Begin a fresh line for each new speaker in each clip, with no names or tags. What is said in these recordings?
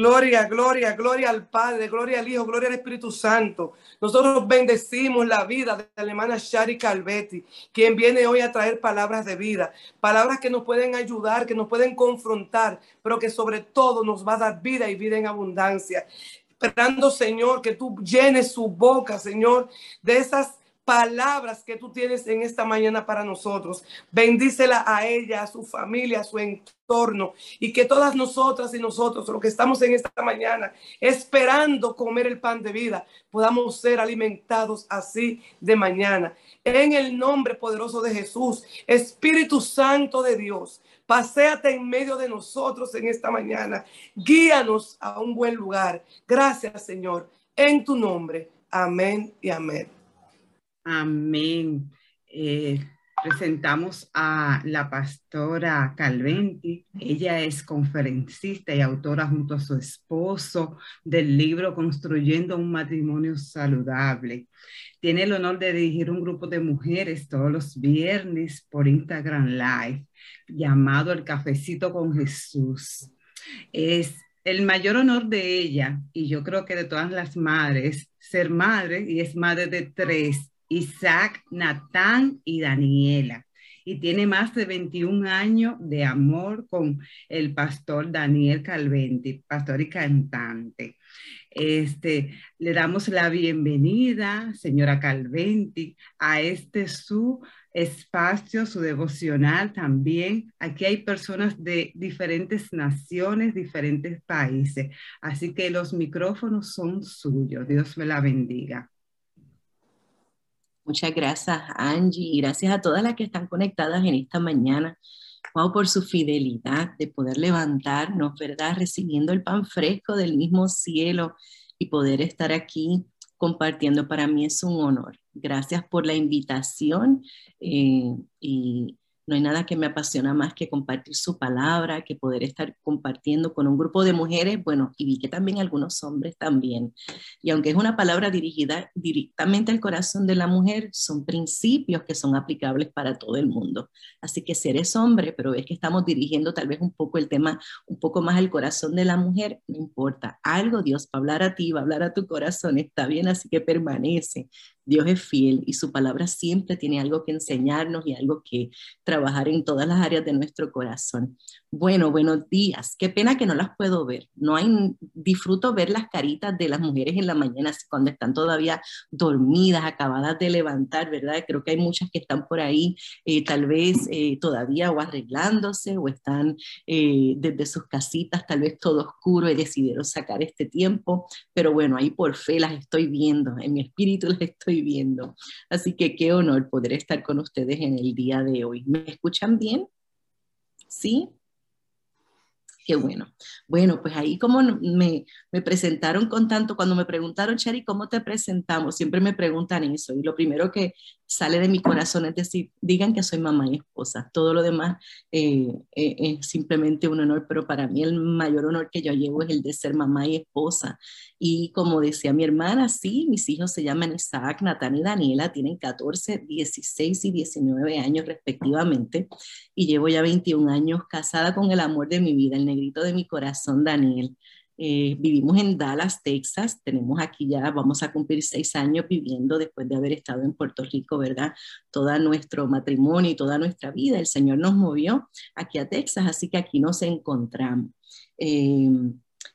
Gloria, gloria, gloria al Padre, gloria al Hijo, gloria al Espíritu Santo. Nosotros bendecimos la vida de la hermana Shari Calvetti, quien viene hoy a traer palabras de vida, palabras que nos pueden ayudar, que nos pueden confrontar, pero que sobre todo nos va a dar vida y vida en abundancia. Esperando, Señor, que tú llenes su boca, Señor, de esas palabras que tú tienes en esta mañana para nosotros. Bendícela a ella, a su familia, a su entorno y que todas nosotras y nosotros, los que estamos en esta mañana esperando comer el pan de vida, podamos ser alimentados así de mañana. En el nombre poderoso de Jesús, Espíritu Santo de Dios, paséate en medio de nosotros en esta mañana. Guíanos a un buen lugar. Gracias, Señor, en tu nombre. Amén y amén.
Amén. Eh, presentamos a la pastora Calventi. Ella es conferencista y autora junto a su esposo del libro Construyendo un matrimonio saludable. Tiene el honor de dirigir un grupo de mujeres todos los viernes por Instagram Live llamado El Cafecito con Jesús. Es el mayor honor de ella, y yo creo que de todas las madres, ser madre, y es madre de tres, Isaac, Natán y Daniela. Y tiene más de 21 años de amor con el pastor Daniel Calventi, pastor y cantante. Este, le damos la bienvenida, señora Calventi, a este su espacio, su devocional también. Aquí hay personas de diferentes naciones, diferentes países. Así que los micrófonos son suyos. Dios me la bendiga.
Muchas gracias, Angie, y gracias a todas las que están conectadas en esta mañana. Wow, por su fidelidad de poder levantarnos, ¿verdad? Recibiendo el pan fresco del mismo cielo y poder estar aquí compartiendo. Para mí es un honor. Gracias por la invitación eh, y, no hay nada que me apasiona más que compartir su palabra, que poder estar compartiendo con un grupo de mujeres, bueno, y vi que también algunos hombres también. Y aunque es una palabra dirigida directamente al corazón de la mujer, son principios que son aplicables para todo el mundo. Así que si eres hombre, pero ves que estamos dirigiendo tal vez un poco el tema, un poco más al corazón de la mujer, no importa. Algo Dios va a hablar a ti, va a hablar a tu corazón, está bien, así que permanece. Dios es fiel y su palabra siempre tiene algo que enseñarnos y algo que trabajar en todas las áreas de nuestro corazón. Bueno, buenos días. Qué pena que no las puedo ver. No hay, disfruto ver las caritas de las mujeres en la mañana cuando están todavía dormidas, acabadas de levantar, ¿verdad? Creo que hay muchas que están por ahí, eh, tal vez eh, todavía o arreglándose o están eh, desde sus casitas, tal vez todo oscuro y decidieron sacar este tiempo. Pero bueno, ahí por fe las estoy viendo, en mi espíritu las estoy viendo. Así que qué honor poder estar con ustedes en el día de hoy. ¿Me escuchan bien? ¿Sí? Qué bueno. Bueno, pues ahí como me, me, presentaron con tanto, cuando me preguntaron, Chari, ¿cómo te presentamos? Siempre me preguntan eso. Y lo primero que sale de mi corazón es decir, digan que soy mamá y esposa. Todo lo demás eh, eh, es simplemente un honor, pero para mí el mayor honor que yo llevo es el de ser mamá y esposa. Y como decía mi hermana, sí, mis hijos se llaman Isaac, Natán y Daniela, tienen 14, 16 y 19 años respectivamente. Y llevo ya 21 años casada con el amor de mi vida, el negrito de mi corazón, Daniel. Eh, vivimos en Dallas, Texas. Tenemos aquí ya, vamos a cumplir seis años viviendo después de haber estado en Puerto Rico, ¿verdad? Todo nuestro matrimonio y toda nuestra vida. El Señor nos movió aquí a Texas, así que aquí nos encontramos. Eh,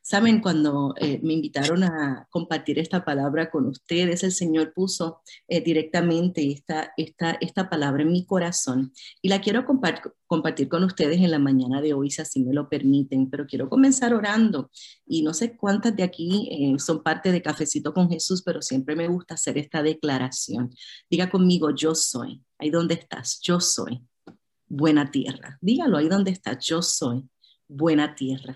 Saben, cuando eh, me invitaron a compartir esta palabra con ustedes, el Señor puso eh, directamente esta, esta, esta palabra en mi corazón y la quiero compartir con ustedes en la mañana de hoy, si así me lo permiten, pero quiero comenzar orando y no sé cuántas de aquí eh, son parte de Cafecito con Jesús, pero siempre me gusta hacer esta declaración. Diga conmigo, yo soy. Ahí donde estás, yo soy. Buena tierra. Dígalo ahí donde estás, yo soy. Buena tierra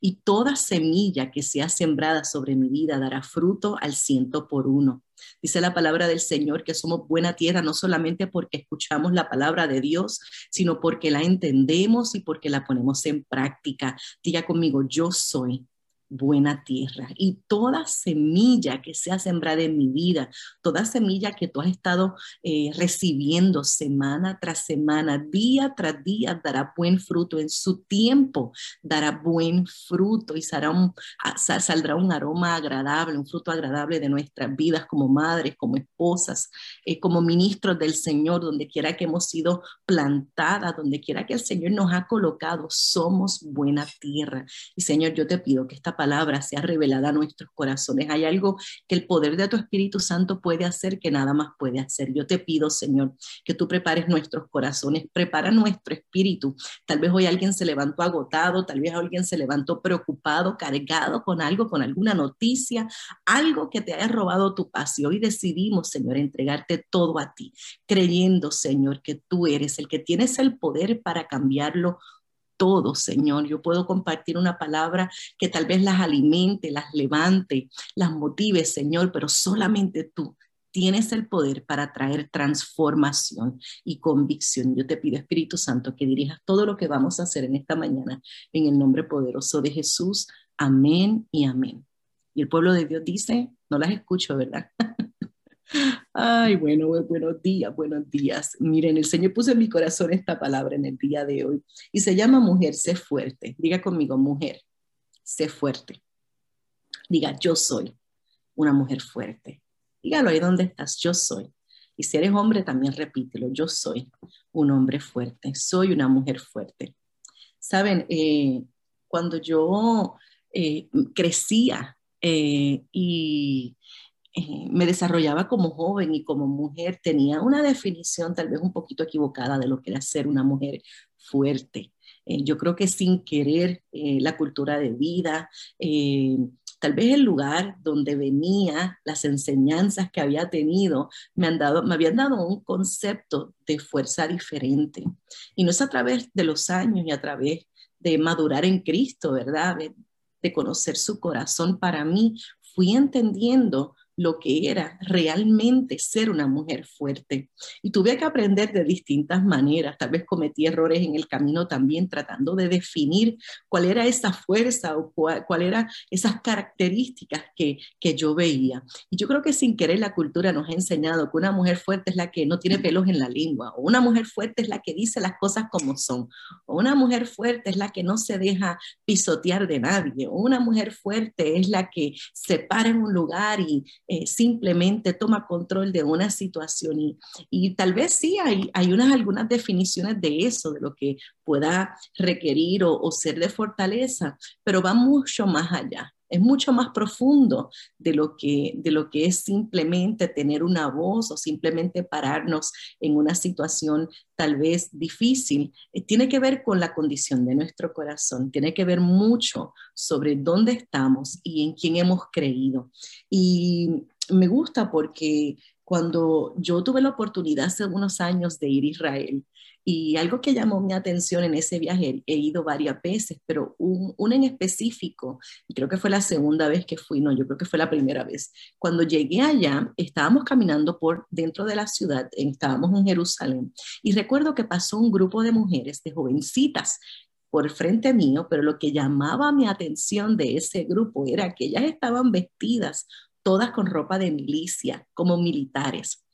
y toda semilla que sea sembrada sobre mi vida dará fruto al ciento por uno. Dice la palabra del Señor que somos buena tierra no solamente porque escuchamos la palabra de Dios, sino porque la entendemos y porque la ponemos en práctica. Diga conmigo, yo soy buena tierra. Y toda semilla que sea sembrada en mi vida, toda semilla que tú has estado eh, recibiendo semana tras semana, día tras día, dará buen fruto. En su tiempo dará buen fruto y saldrá un aroma agradable, un fruto agradable de nuestras vidas como madres, como esposas, eh, como ministros del Señor, donde quiera que hemos sido plantadas, donde quiera que el Señor nos ha colocado, somos buena tierra. Y Señor, yo te pido que esta palabra sea revelada a nuestros corazones. Hay algo que el poder de tu Espíritu Santo puede hacer que nada más puede hacer. Yo te pido, Señor, que tú prepares nuestros corazones, prepara nuestro espíritu. Tal vez hoy alguien se levantó agotado, tal vez alguien se levantó preocupado, cargado con algo, con alguna noticia, algo que te haya robado tu paz. Y hoy decidimos, Señor, entregarte todo a ti, creyendo, Señor, que tú eres el que tienes el poder para cambiarlo todo, Señor. Yo puedo compartir una palabra que tal vez las alimente, las levante, las motive, Señor, pero solamente tú tienes el poder para traer transformación y convicción. Yo te pido, Espíritu Santo, que dirijas todo lo que vamos a hacer en esta mañana en el nombre poderoso de Jesús. Amén y amén. Y el pueblo de Dios dice, no las escucho, ¿verdad? Ay, bueno, buenos días, buenos días. Miren, el Señor puso en mi corazón esta palabra en el día de hoy y se llama mujer, sé fuerte. Diga conmigo, mujer, sé fuerte. Diga, yo soy una mujer fuerte. Dígalo ahí donde estás, yo soy. Y si eres hombre, también repítelo, yo soy un hombre fuerte, soy una mujer fuerte. Saben, eh, cuando yo eh, crecía eh, y eh, me desarrollaba como joven y como mujer, tenía una definición tal vez un poquito equivocada de lo que era ser una mujer fuerte. Eh, yo creo que sin querer eh, la cultura de vida, tal vez el lugar donde venía, las enseñanzas que había tenido, me, han dado, me habían dado un concepto de fuerza diferente. Y no es a través de los años y a través de madurar en Cristo, ¿verdad? de conocer su corazón. Para mí fui entendiendo lo que era realmente ser una mujer fuerte. Y tuve que aprender de distintas maneras. Tal vez cometí errores en el camino también tratando de definir cuál era esa fuerza o cuál, cuál eran esas características que, que yo veía. Y yo creo que sin querer la cultura nos ha enseñado que una mujer fuerte es la que no tiene pelos en la lengua, o una mujer fuerte es la que dice las cosas como son, o una mujer fuerte es la que no se deja pisotear de nadie, o una mujer fuerte es la que se para en un lugar y eh, simplemente toma control de una situación y, y tal vez sí hay, hay unas, algunas definiciones de eso, de lo que pueda requerir o, o ser de fortaleza, pero va mucho más allá es mucho más profundo de lo, que, de lo que es simplemente tener una voz o simplemente pararnos en una situación tal vez difícil. Eh, tiene que ver con la condición de nuestro corazón, tiene que ver mucho sobre dónde estamos y en quién hemos creído. Y me gusta porque cuando yo tuve la oportunidad hace unos años de ir a Israel, y algo que llamó mi atención en ese viaje, he ido varias veces, pero un, en específico, creo que fue la segunda vez que fui, no, yo creo que fue la primera vez. Cuando llegué allá, estábamos caminando por dentro de la ciudad, estábamos en Jerusalén, y recuerdo que pasó un grupo de mujeres, de jovencitas, por frente mío, pero lo que llamaba mi atención de ese grupo era que ellas estaban vestidas todas con ropa de milicia, como militares.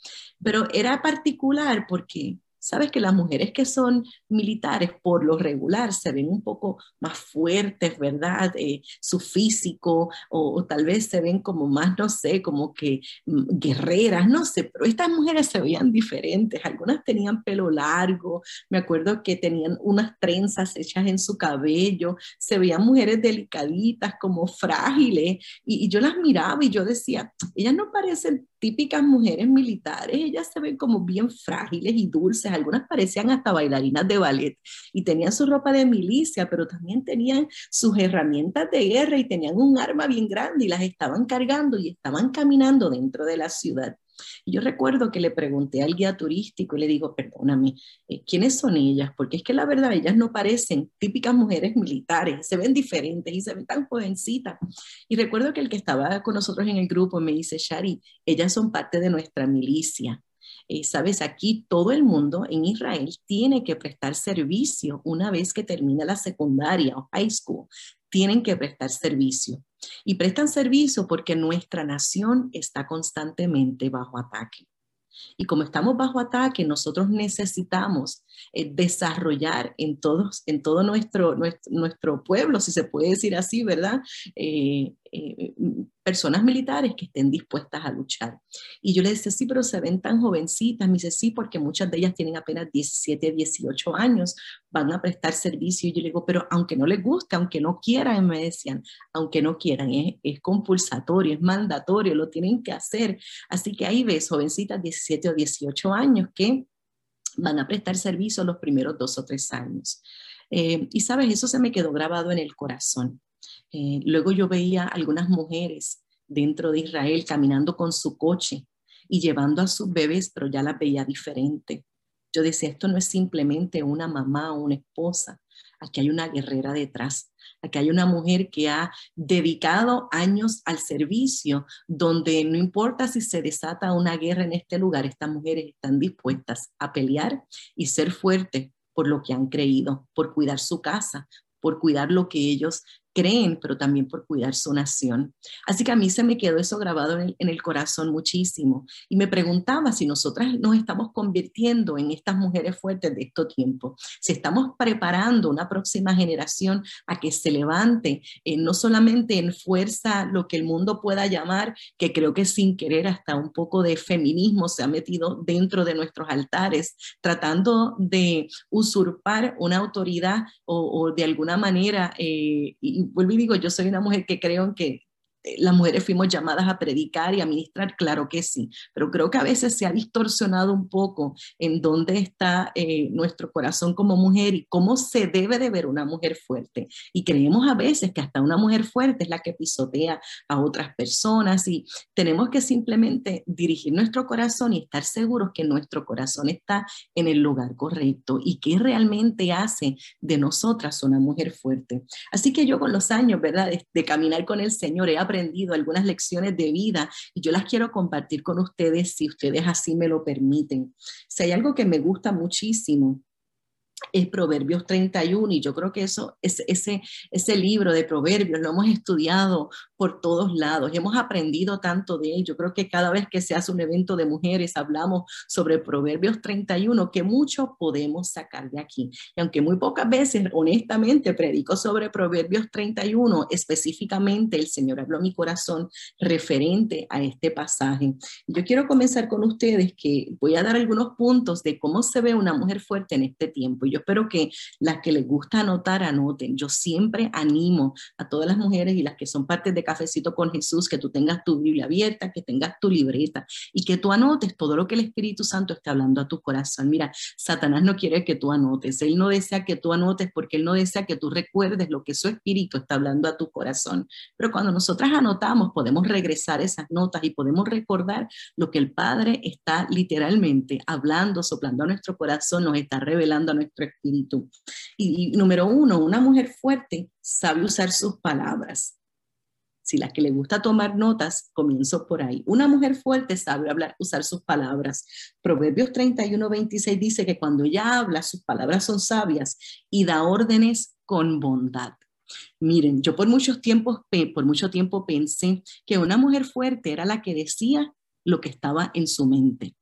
Pero era particular porque Sabes que las mujeres que son militares por lo regular se ven un poco más fuertes, ¿verdad? Eh, su físico o, tal vez se ven como más, no sé, como que mm, guerreras, no sé, pero estas mujeres se veían diferentes. Algunas tenían pelo largo, me acuerdo que tenían unas trenzas hechas en su cabello, se veían mujeres delicaditas, como frágiles, y, y yo las miraba y yo decía, ellas no parecen típicas mujeres militares, ellas se ven como bien frágiles y dulces, algunas parecían hasta bailarinas de ballet y tenían su ropa de milicia, pero también tenían sus herramientas de guerra y tenían un arma bien grande y las estaban cargando y estaban caminando dentro de la ciudad. Yo recuerdo que le pregunté al guía turístico y le digo, perdóname, eh, ¿quiénes son ellas? Porque es que la verdad, ellas no parecen típicas mujeres militares, se ven diferentes y se ven tan jovencitas. Y recuerdo que el que estaba con nosotros en el grupo me dice, Shari, ellas son parte de nuestra milicia. Eh, Sabes, aquí todo el mundo en Israel tiene que prestar servicio una vez que termina la secundaria o high school tienen que prestar servicio. Y prestan servicio porque nuestra nación está constantemente bajo ataque. Y como estamos bajo ataque, nosotros necesitamos eh, desarrollar en, todos, en todo nuestro, nuestro, pueblo, si se puede decir así, ¿verdad? Eh, eh, personas militares que estén dispuestas a luchar. Y yo le decía, sí, pero se ven tan jovencitas. Me dice, sí, porque muchas de ellas tienen apenas 17, 18 años, van a prestar servicio. Y yo le digo, pero aunque no les guste, aunque no quieran, me decían, aunque no quieran, es, es compulsatorio, es mandatorio, lo tienen que hacer. Así que ahí ves jovencitas 17 o 18 años que van a prestar servicio los primeros dos o tres años. Eh, y sabes, eso se me quedó grabado en el corazón. Eh, luego yo veía algunas mujeres dentro de Israel caminando con su coche y llevando a sus bebés, pero ya las veía diferente. Yo decía, esto no es simplemente una mamá o una esposa, aquí hay una guerrera detrás, aquí hay una mujer que ha dedicado años al servicio, donde no importa si se desata una guerra en este lugar, estas mujeres están dispuestas a pelear y ser fuertes por lo que han creído, por cuidar su casa, por cuidar lo que ellos creen, pero también por cuidar su nación. Así que a mí se me quedó eso grabado en el, corazón muchísimo. Y me preguntaba si nosotras nos estamos convirtiendo en estas mujeres fuertes de estos tiempos, si estamos preparando una próxima generación a que se levante, eh, no solamente en fuerza lo que el mundo pueda llamar, que creo que sin querer hasta un poco de feminismo se ha metido dentro de nuestros altares, tratando de usurpar una autoridad o, de alguna manera eh, vuelvo y digo, yo soy una mujer que creo en que las mujeres fuimos llamadas a predicar y a ministrar, claro que sí, pero creo que a veces se ha distorsionado un poco en dónde está eh, nuestro corazón como mujer y cómo se debe de ver una mujer fuerte. Y creemos a veces que hasta una mujer fuerte es la que pisotea a otras personas y tenemos que simplemente dirigir nuestro corazón y estar seguros que nuestro corazón está en el lugar correcto y que realmente hace de nosotras una mujer fuerte. Así que yo con los años, ¿verdad? De, de caminar con el Señor he aprendido algunas lecciones de vida y yo las quiero compartir con ustedes si ustedes así me lo permiten. Si hay algo que me gusta muchísimo es Proverbios 31 y yo creo que eso, ese, ese, ese libro de Proverbios lo hemos estudiado por todos lados y hemos aprendido tanto de él. Yo creo que cada vez que se hace un evento de mujeres hablamos sobre Proverbios 31, que mucho podemos sacar de aquí. Y aunque muy pocas veces, honestamente, predico sobre Proverbios 31, específicamente el Señor habló mi corazón referente a este pasaje. Yo quiero comenzar con ustedes que voy a dar algunos puntos de cómo se ve una mujer fuerte en este tiempo. Yo espero que las que les gusta anotar, anoten. Yo siempre animo a todas las mujeres y las que son parte de Cafecito con Jesús, que tú tengas tu Biblia abierta, que tengas tu libreta y que tú anotes todo lo que el Espíritu Santo está hablando a tu corazón. Mira, Satanás no quiere que tú anotes. Él no desea que tú anotes porque él no desea que tú recuerdes lo que su Espíritu está hablando a tu corazón. Pero cuando nosotras anotamos, podemos regresar esas notas y podemos recordar lo que el Padre está literalmente hablando, soplando a nuestro corazón, nos está revelando a nuestro espíritu. Y, número uno, una mujer fuerte sabe usar sus palabras. Si la que le gusta tomar notas, comienzo por ahí. Una mujer fuerte sabe hablar, usar sus palabras. Proverbios 31, 26 dice que cuando ella habla, sus palabras son sabias y da órdenes con bondad. Miren, yo por muchos tiempos, por mucho tiempo pensé que una mujer fuerte era la que decía lo que estaba en su mente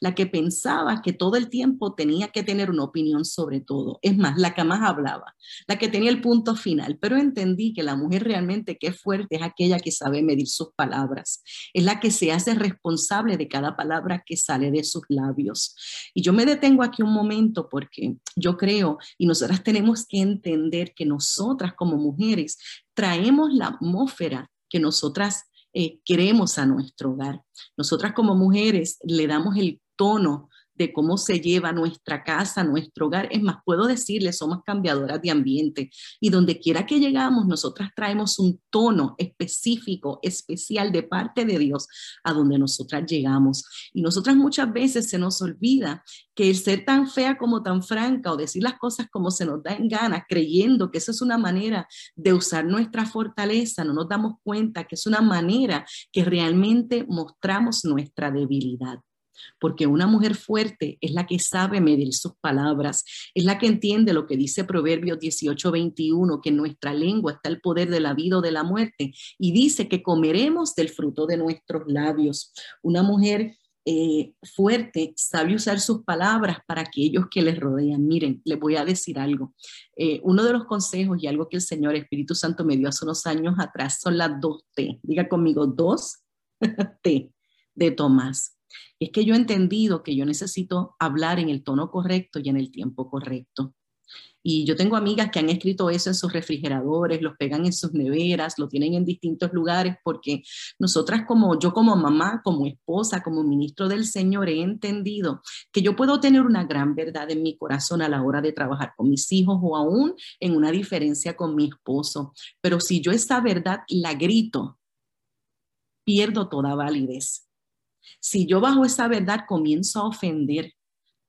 la que pensaba que todo el tiempo tenía que tener una opinión sobre todo. Es más, la que más hablaba, la que tenía el punto final. Pero entendí que la mujer realmente que es fuerte es aquella que sabe medir sus palabras, es la que se hace responsable de cada palabra que sale de sus labios. Y yo me detengo aquí un momento porque yo creo y nosotras tenemos que entender que nosotras como mujeres traemos la atmósfera que nosotras eh, queremos a nuestro hogar. Nosotras como mujeres le damos el tono de cómo se lleva nuestra casa, nuestro hogar. Es más, puedo decirle, somos cambiadoras de ambiente y donde quiera que llegamos, nosotras traemos un tono específico, especial de parte de Dios a donde nosotras llegamos. Y nosotras muchas veces se nos olvida que el ser tan fea como tan franca o decir las cosas como se nos da en gana, creyendo que eso es una manera de usar nuestra fortaleza, no nos damos cuenta que es una manera que realmente mostramos nuestra debilidad. Porque una mujer fuerte es la que sabe medir sus palabras, es la que entiende lo que dice Proverbios 18:21, que en nuestra lengua está el poder de la vida o de la muerte, y dice que comeremos del fruto de nuestros labios. Una mujer eh, fuerte sabe usar sus palabras para aquellos que les rodean. Miren, les voy a decir algo. Eh, uno de los consejos y algo que el Señor Espíritu Santo me dio hace unos años atrás son las dos T. Diga conmigo, dos T de Tomás. Es que yo he entendido que yo necesito hablar en el tono correcto y en el tiempo correcto. Y yo tengo amigas que han escrito eso en sus refrigeradores, los pegan en sus neveras, lo tienen en distintos lugares, porque nosotras como yo como mamá, como esposa, como ministro del Señor, he entendido que yo puedo tener una gran verdad en mi corazón a la hora de trabajar con mis hijos o aún en una diferencia con mi esposo. Pero si yo esa verdad la grito, pierdo toda validez. Si yo bajo esa verdad comienzo a ofender,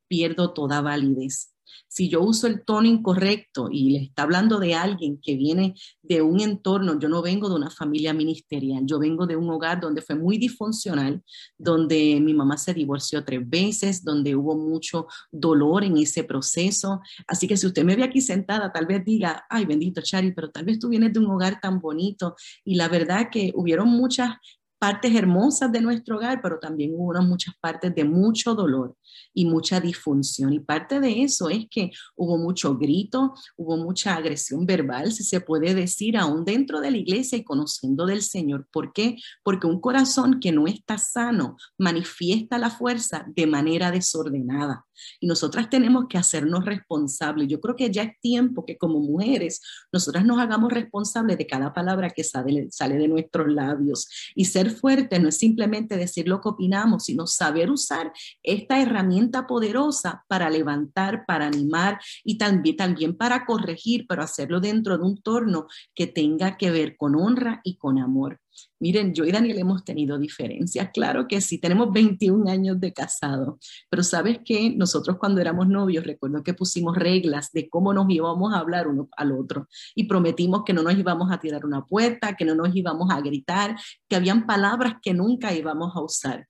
pierdo toda validez. Si yo uso el tono incorrecto y le está hablando de alguien que viene de un entorno, yo no vengo de una familia ministerial, yo vengo de un hogar donde fue muy disfuncional, donde mi mamá se divorció tres veces, donde hubo mucho dolor en ese proceso. Así que si usted me ve aquí sentada, tal vez diga, ay, bendito Chari, pero tal vez tú vienes de un hogar tan bonito. Y la verdad que hubieron muchas partes hermosas de nuestro hogar, pero también hubo muchas partes de mucho dolor y mucha disfunción. Y parte de eso es que hubo mucho grito, hubo mucha agresión verbal, si se puede decir, aún dentro de la iglesia y conociendo del Señor. ¿Por qué? Porque un corazón que no está sano manifiesta la fuerza de manera desordenada. Y nosotras tenemos que hacernos responsables. Yo creo que ya es tiempo que como mujeres nosotras nos hagamos responsables de cada palabra que sale, sale de nuestros labios y ser fuerte no es simplemente decir lo que opinamos, sino saber usar esta herramienta poderosa para levantar, para animar y también, también para corregir, pero hacerlo dentro de un torno que tenga que ver con honra y con amor. Miren, yo y Daniel hemos tenido diferencias, claro que sí, tenemos 21 años de casado, pero sabes que nosotros cuando éramos novios, recuerdo que pusimos reglas de cómo nos íbamos a hablar uno al otro y prometimos que no nos íbamos a tirar una puerta, que no nos íbamos a gritar, que habían palabras que nunca íbamos a usar.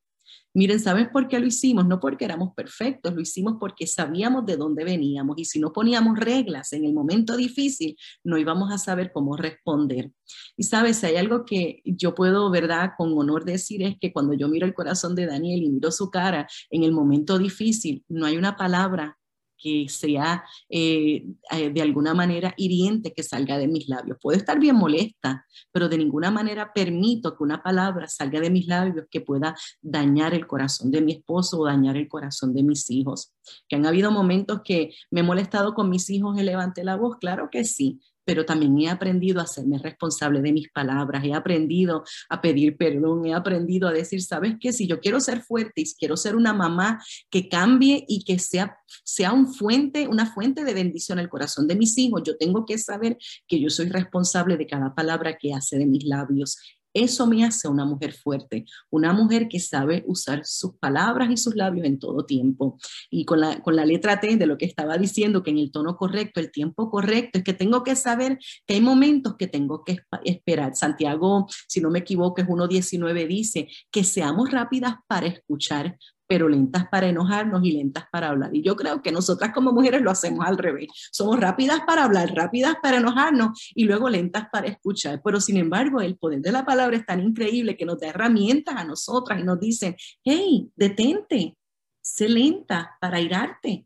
Miren, ¿sabes por qué lo hicimos? No porque éramos perfectos, lo hicimos porque sabíamos de dónde veníamos y si no poníamos reglas en el momento difícil, no íbamos a saber cómo responder. Y sabes, hay algo que yo puedo, ¿verdad?, con honor decir es que cuando yo miro el corazón de Daniel y miro su cara en el momento difícil, no hay una palabra que sea eh, eh, de alguna manera hiriente que salga de mis labios. Puedo estar bien molesta, pero de ninguna manera permito que una palabra salga de mis labios que pueda dañar el corazón de mi esposo o dañar el corazón de mis hijos. Que han habido momentos que me he molestado con mis hijos y levanté la voz, claro que sí, pero también he aprendido a hacerme responsable de mis palabras, he aprendido a pedir perdón, he aprendido a decir, ¿sabes qué? Si yo quiero ser fuerte y quiero ser una mamá que cambie y que sea, sea un fuente, una fuente de bendición al corazón de mis hijos, yo tengo que saber que yo soy responsable de cada palabra que hace de mis labios eso me hace una mujer fuerte, una mujer que sabe usar sus palabras y sus labios en todo tiempo. Y con la, con la letra T de lo que estaba diciendo, que en el tono correcto, el tiempo correcto, es que tengo que saber que hay momentos que tengo que esperar. Santiago, si no me equivoco, es 1.19, dice que seamos rápidas para escuchar, pero lentas para enojarnos y lentas para hablar. Y yo creo que nosotras como mujeres lo hacemos al revés. Somos rápidas para hablar, rápidas para enojarnos y luego lentas para escuchar. Pero sin embargo, el poder de la palabra es tan increíble que nos da herramientas a nosotras y nos dicen, hey, detente, sé lenta para irarte.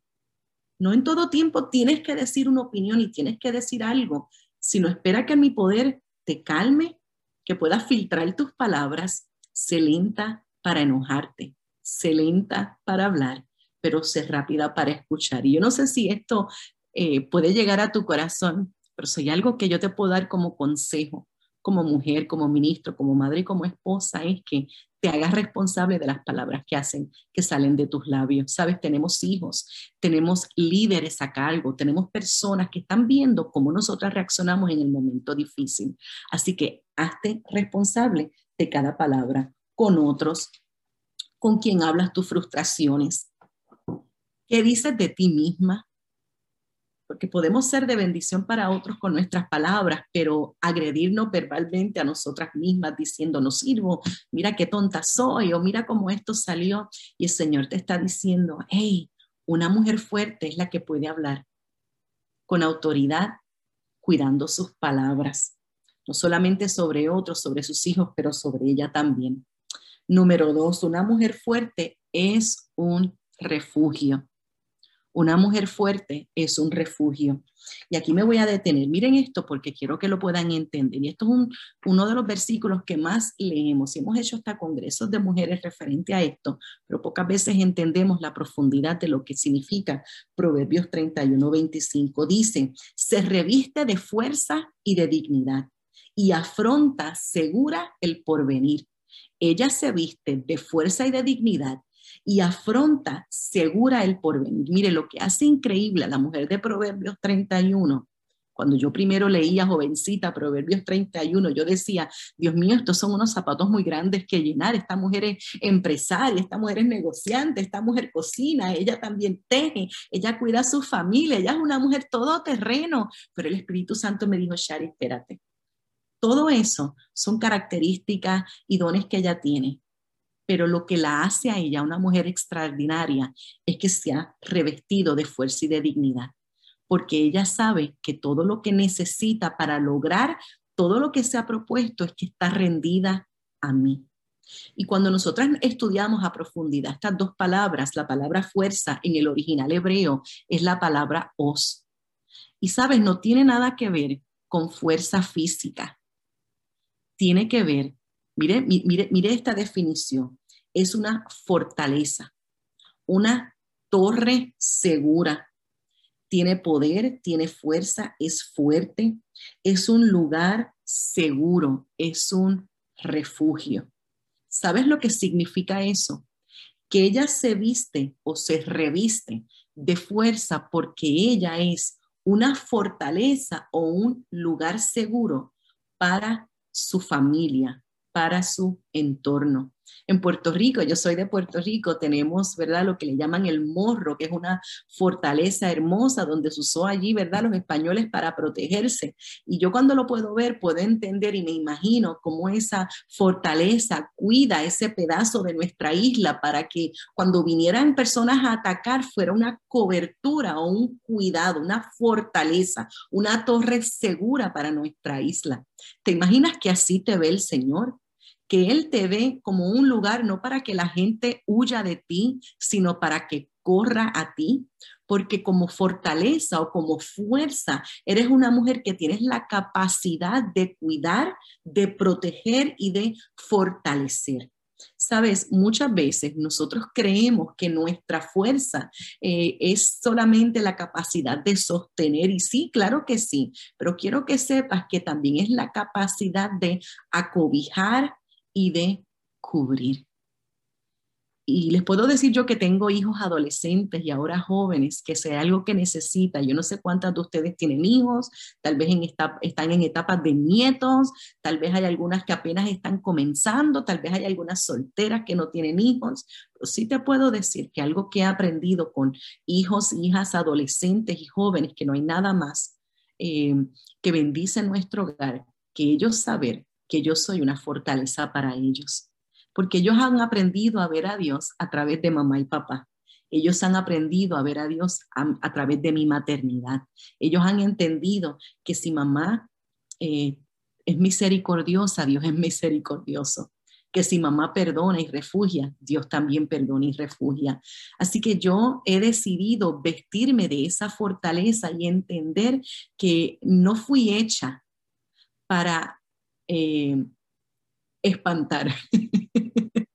No en todo tiempo tienes que decir una opinión y tienes que decir algo, sino espera que mi poder te calme, que puedas filtrar tus palabras, sé lenta para enojarte sé lenta para hablar, pero sé rápida para escuchar. Y yo no sé si esto eh, puede llegar a tu corazón, pero si algo que yo te puedo dar como consejo, como mujer, como ministro, como madre y como esposa, es que te hagas responsable de las palabras que hacen, que salen de tus labios. Sabes, tenemos hijos, tenemos líderes a cargo, tenemos personas que están viendo cómo nosotras reaccionamos en el momento difícil. Así que hazte responsable de cada palabra con otros con quien hablas tus frustraciones. ¿Qué dices de ti misma? porque podemos ser de bendición para otros con nuestras palabras, pero agredirnos verbalmente a nosotras mismas diciendo, no sirvo, mira qué tonta soy o mira cómo esto salió. Y el Señor te está diciendo, hey, una mujer fuerte es la que puede hablar con autoridad, cuidando sus palabras, no solamente sobre otros, sobre sus hijos, pero sobre ella también. Número dos, una mujer fuerte es un refugio. Una mujer fuerte es un refugio. Y aquí me voy a detener. Miren esto porque quiero que lo puedan entender. Y esto es uno de los versículos que más leemos. Hemos hecho hasta congresos de mujeres referente a esto, pero pocas veces entendemos la profundidad de lo que significa Proverbios 31, 25. Dice, se reviste de fuerza y de dignidad y afronta segura el porvenir. Ella se viste de fuerza y de dignidad y afronta segura el porvenir. Mire, lo que hace increíble a la mujer de Proverbios 31, cuando yo primero leía jovencita Proverbios 31, yo decía, Dios mío, estos son unos zapatos muy grandes que llenar. Esta mujer es empresaria, esta mujer es negociante, esta mujer cocina, ella también teje, ella cuida a su familia, ella es una mujer todoterreno. Pero el Espíritu Santo me dijo, Shari, espérate. Todo eso son características y dones que ella tiene pero lo que la hace a ella una mujer extraordinaria es que se ha revestido de fuerza y de dignidad, porque ella sabe que todo lo que necesita para lograr todo lo que se ha propuesto es que está rendida a mí. Y cuando nosotras estudiamos a profundidad estas dos palabras, la palabra fuerza en el original hebreo es la palabra os. Y sabes, no tiene nada que ver con fuerza física. Tiene que ver Mire, mire, mire esta definición. Es una fortaleza, una torre segura. Tiene poder, tiene fuerza, es fuerte, es un lugar seguro, es un refugio. ¿Sabes lo que significa eso? Que ella se viste o se reviste de fuerza porque ella es una fortaleza o un lugar seguro para su familia, para su entorno. En Puerto Rico, yo soy de Puerto Rico, tenemos, ¿verdad? Lo que le llaman el morro, que es una fortaleza hermosa donde se usó allí, ¿verdad? Los españoles para protegerse. Y yo cuando lo puedo ver, puedo entender y me imagino cómo esa fortaleza cuida ese pedazo de nuestra isla para que cuando vinieran personas a atacar fuera una cobertura o un cuidado, una fortaleza, una torre segura para nuestra isla. ¿Te imaginas que así te ve el Señor? Que Él te ve como un lugar no para que la gente huya de ti, sino para que corra a ti, porque como fortaleza o como fuerza, eres una mujer que tienes la capacidad de cuidar, de proteger y de fortalecer. Sabes, muchas veces nosotros creemos que nuestra fuerza eh, es solamente la capacidad de sostener, y sí, claro que sí, pero quiero que sepas que también es la capacidad de acobijar, y de cubrir. Y les puedo decir yo que tengo hijos adolescentes y ahora jóvenes, que sea algo que necesita. Yo no sé cuántas de ustedes tienen hijos, tal vez en están en etapas de nietos, tal vez hay algunas que apenas están comenzando, tal vez hay algunas solteras que no tienen hijos. Pero sí te puedo decir que algo que he aprendido con hijos, hijas, adolescentes y jóvenes, que no hay nada más eh, que bendice nuestro hogar, que ellos saber que yo soy una fortaleza para ellos, porque ellos han aprendido a ver a Dios a través de mamá y papá. Ellos han aprendido a ver a Dios a, través de mi maternidad. Ellos han entendido que si mamá eh, es misericordiosa, Dios es misericordioso. Que si mamá perdona y refugia, Dios también perdona y refugia. Así que yo he decidido vestirme de esa fortaleza y entender que no fui hecha para eh, espantar.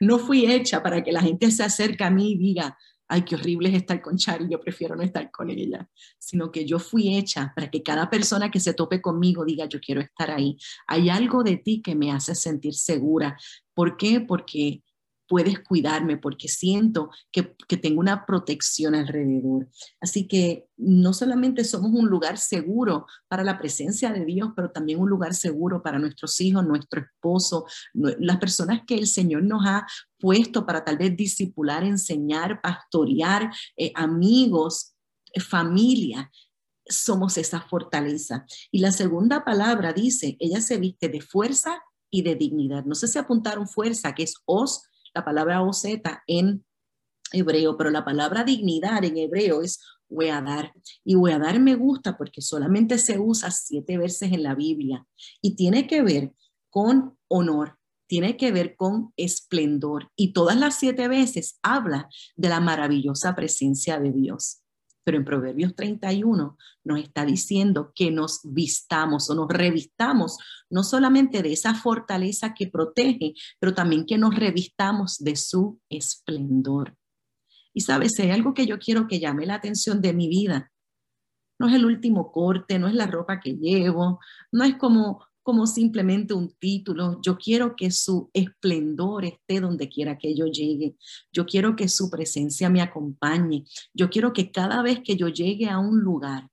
no fui hecha para que la gente se acerque a mí y diga, ay, qué horrible es estar con Chari, yo prefiero no estar con ella, sino que yo fui hecha para que cada persona que se tope conmigo diga, yo quiero estar ahí. Hay algo de ti que me hace sentir segura. ¿Por qué? Porque puedes cuidarme porque siento que, tengo una protección alrededor. Así que no solamente somos un lugar seguro para la presencia de Dios, pero también un lugar seguro para nuestros hijos, nuestro esposo, las personas que el Señor nos ha puesto para tal vez discipular, enseñar, pastorear, eh, amigos, eh, familia. somos esa fortaleza. Y la segunda palabra dice, ella se viste de fuerza y de dignidad. No sé si apuntaron fuerza, que es os, la palabra oseta en hebreo, pero la palabra dignidad en hebreo es dar Y dar me gusta porque solamente se usa siete veces en la Biblia y tiene que ver con honor, tiene que ver con esplendor y todas las siete veces habla de la maravillosa presencia de Dios. Pero en Proverbios 31 nos está diciendo que nos vistamos o nos revistamos no solamente de esa fortaleza que protege, pero también que nos revistamos de su esplendor. Y sabes, hay algo que yo quiero que llame la atención de mi vida, no es el último corte, no es la ropa que llevo, no es como como simplemente un título. Yo quiero que su esplendor esté donde quiera que yo llegue. Yo quiero que su presencia me acompañe. Yo quiero que cada vez que yo llegue a un lugar,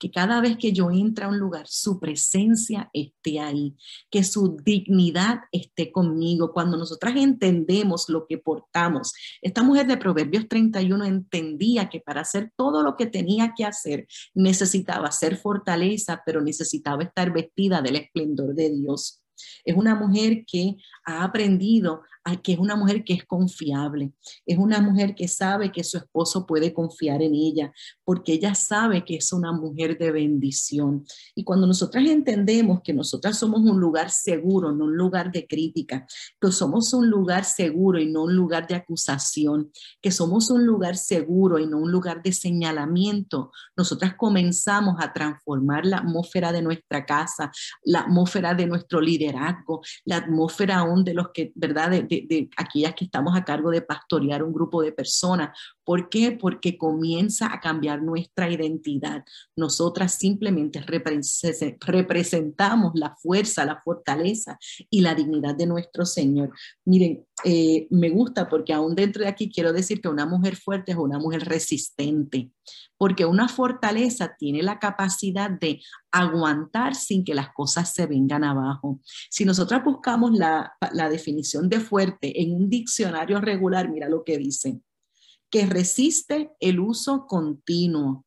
que cada vez que yo entre a un lugar, su presencia esté ahí, que su dignidad esté conmigo. Cuando nosotras entendemos lo que portamos, esta mujer de Proverbios 31 entendía que para hacer todo lo que tenía que hacer necesitaba ser fortaleza, pero necesitaba estar vestida del esplendor de Dios. Es una mujer que ha aprendido que es una mujer que es confiable, es una mujer que sabe que su esposo puede confiar en ella, porque ella sabe que es una mujer de bendición. Y cuando nosotras entendemos que nosotras somos un lugar seguro, no un lugar de crítica, que somos un lugar seguro y no un lugar de acusación, que somos un lugar seguro y no un lugar de señalamiento, nosotras comenzamos a transformar la atmósfera de nuestra casa, la atmósfera de nuestro liderazgo, la atmósfera aún de los que, ¿verdad? de, aquellas que estamos a cargo de pastorear un grupo de personas. ¿Por qué? Porque comienza a cambiar nuestra identidad. Nosotras simplemente representamos la fuerza, la fortaleza y la dignidad de nuestro Señor. Miren, eh, me gusta porque aún dentro de aquí quiero decir que una mujer fuerte es una mujer resistente, porque una fortaleza tiene la capacidad de aguantar sin que las cosas se vengan abajo. Si nosotros buscamos la, la definición de fuerte en un diccionario regular, mira lo que dice, que resiste el uso continuo,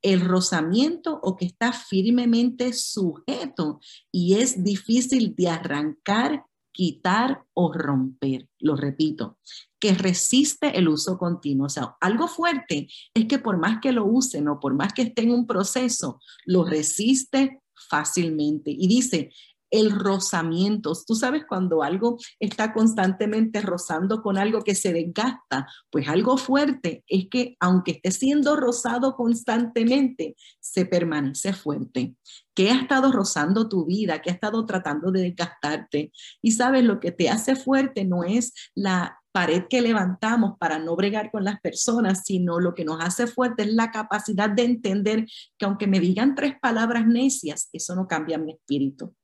el rozamiento o que está firmemente sujeto y es difícil de arrancar quitar o romper. Lo repito, que resiste el uso continuo. O sea, algo fuerte es que por más que lo usen o por más que esté en un proceso, lo resiste fácilmente. Y dice, el rozamiento. Tú sabes cuando algo está constantemente rozando con algo que se desgasta, pues algo fuerte es que aunque esté siendo rozado constantemente, se permanece fuerte. ¿Qué ha estado rozando tu vida? ¿Qué ha estado tratando de desgastarte? Y sabes, lo que te hace fuerte no es la pared que levantamos para no bregar con las personas, sino lo que nos hace fuerte es la capacidad de entender que aunque me digan tres palabras necias, eso no cambia mi espíritu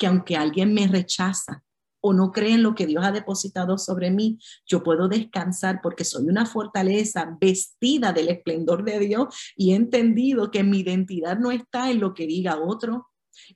que aunque alguien me rechaza o no cree en lo que Dios ha depositado sobre mí, yo puedo descansar porque soy una fortaleza vestida del esplendor de Dios y he entendido que mi identidad no está en lo que diga otro,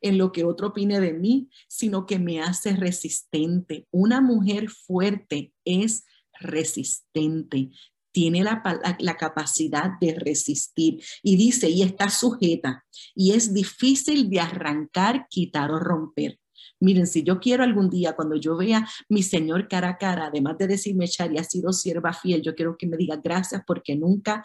en lo que otro opine de mí, sino que me hace resistente. Una mujer fuerte es resistente, tiene la, la, capacidad de resistir. Y dice, y está sujeta, y es difícil de arrancar, quitar o romper. Miren, si yo quiero algún día, cuando yo vea mi Señor cara a cara, además de decirme, Chari, has sido sierva fiel, yo quiero que me diga gracias porque nunca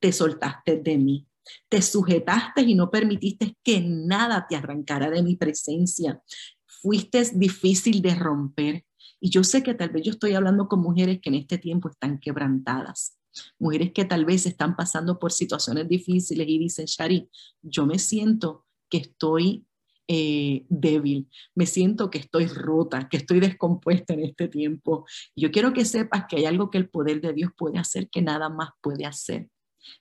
te soltaste de mí. Te sujetaste y no permitiste que nada te arrancara de mi presencia. Fuiste difícil de romper. Y yo sé que tal vez yo estoy hablando con mujeres que en este tiempo están quebrantadas, mujeres que tal vez están pasando por situaciones difíciles y dicen, Shari, yo me siento que estoy eh, débil, me siento que estoy rota, que estoy descompuesta en este tiempo. Yo quiero que sepas que hay algo que el poder de Dios puede hacer que nada más puede hacer.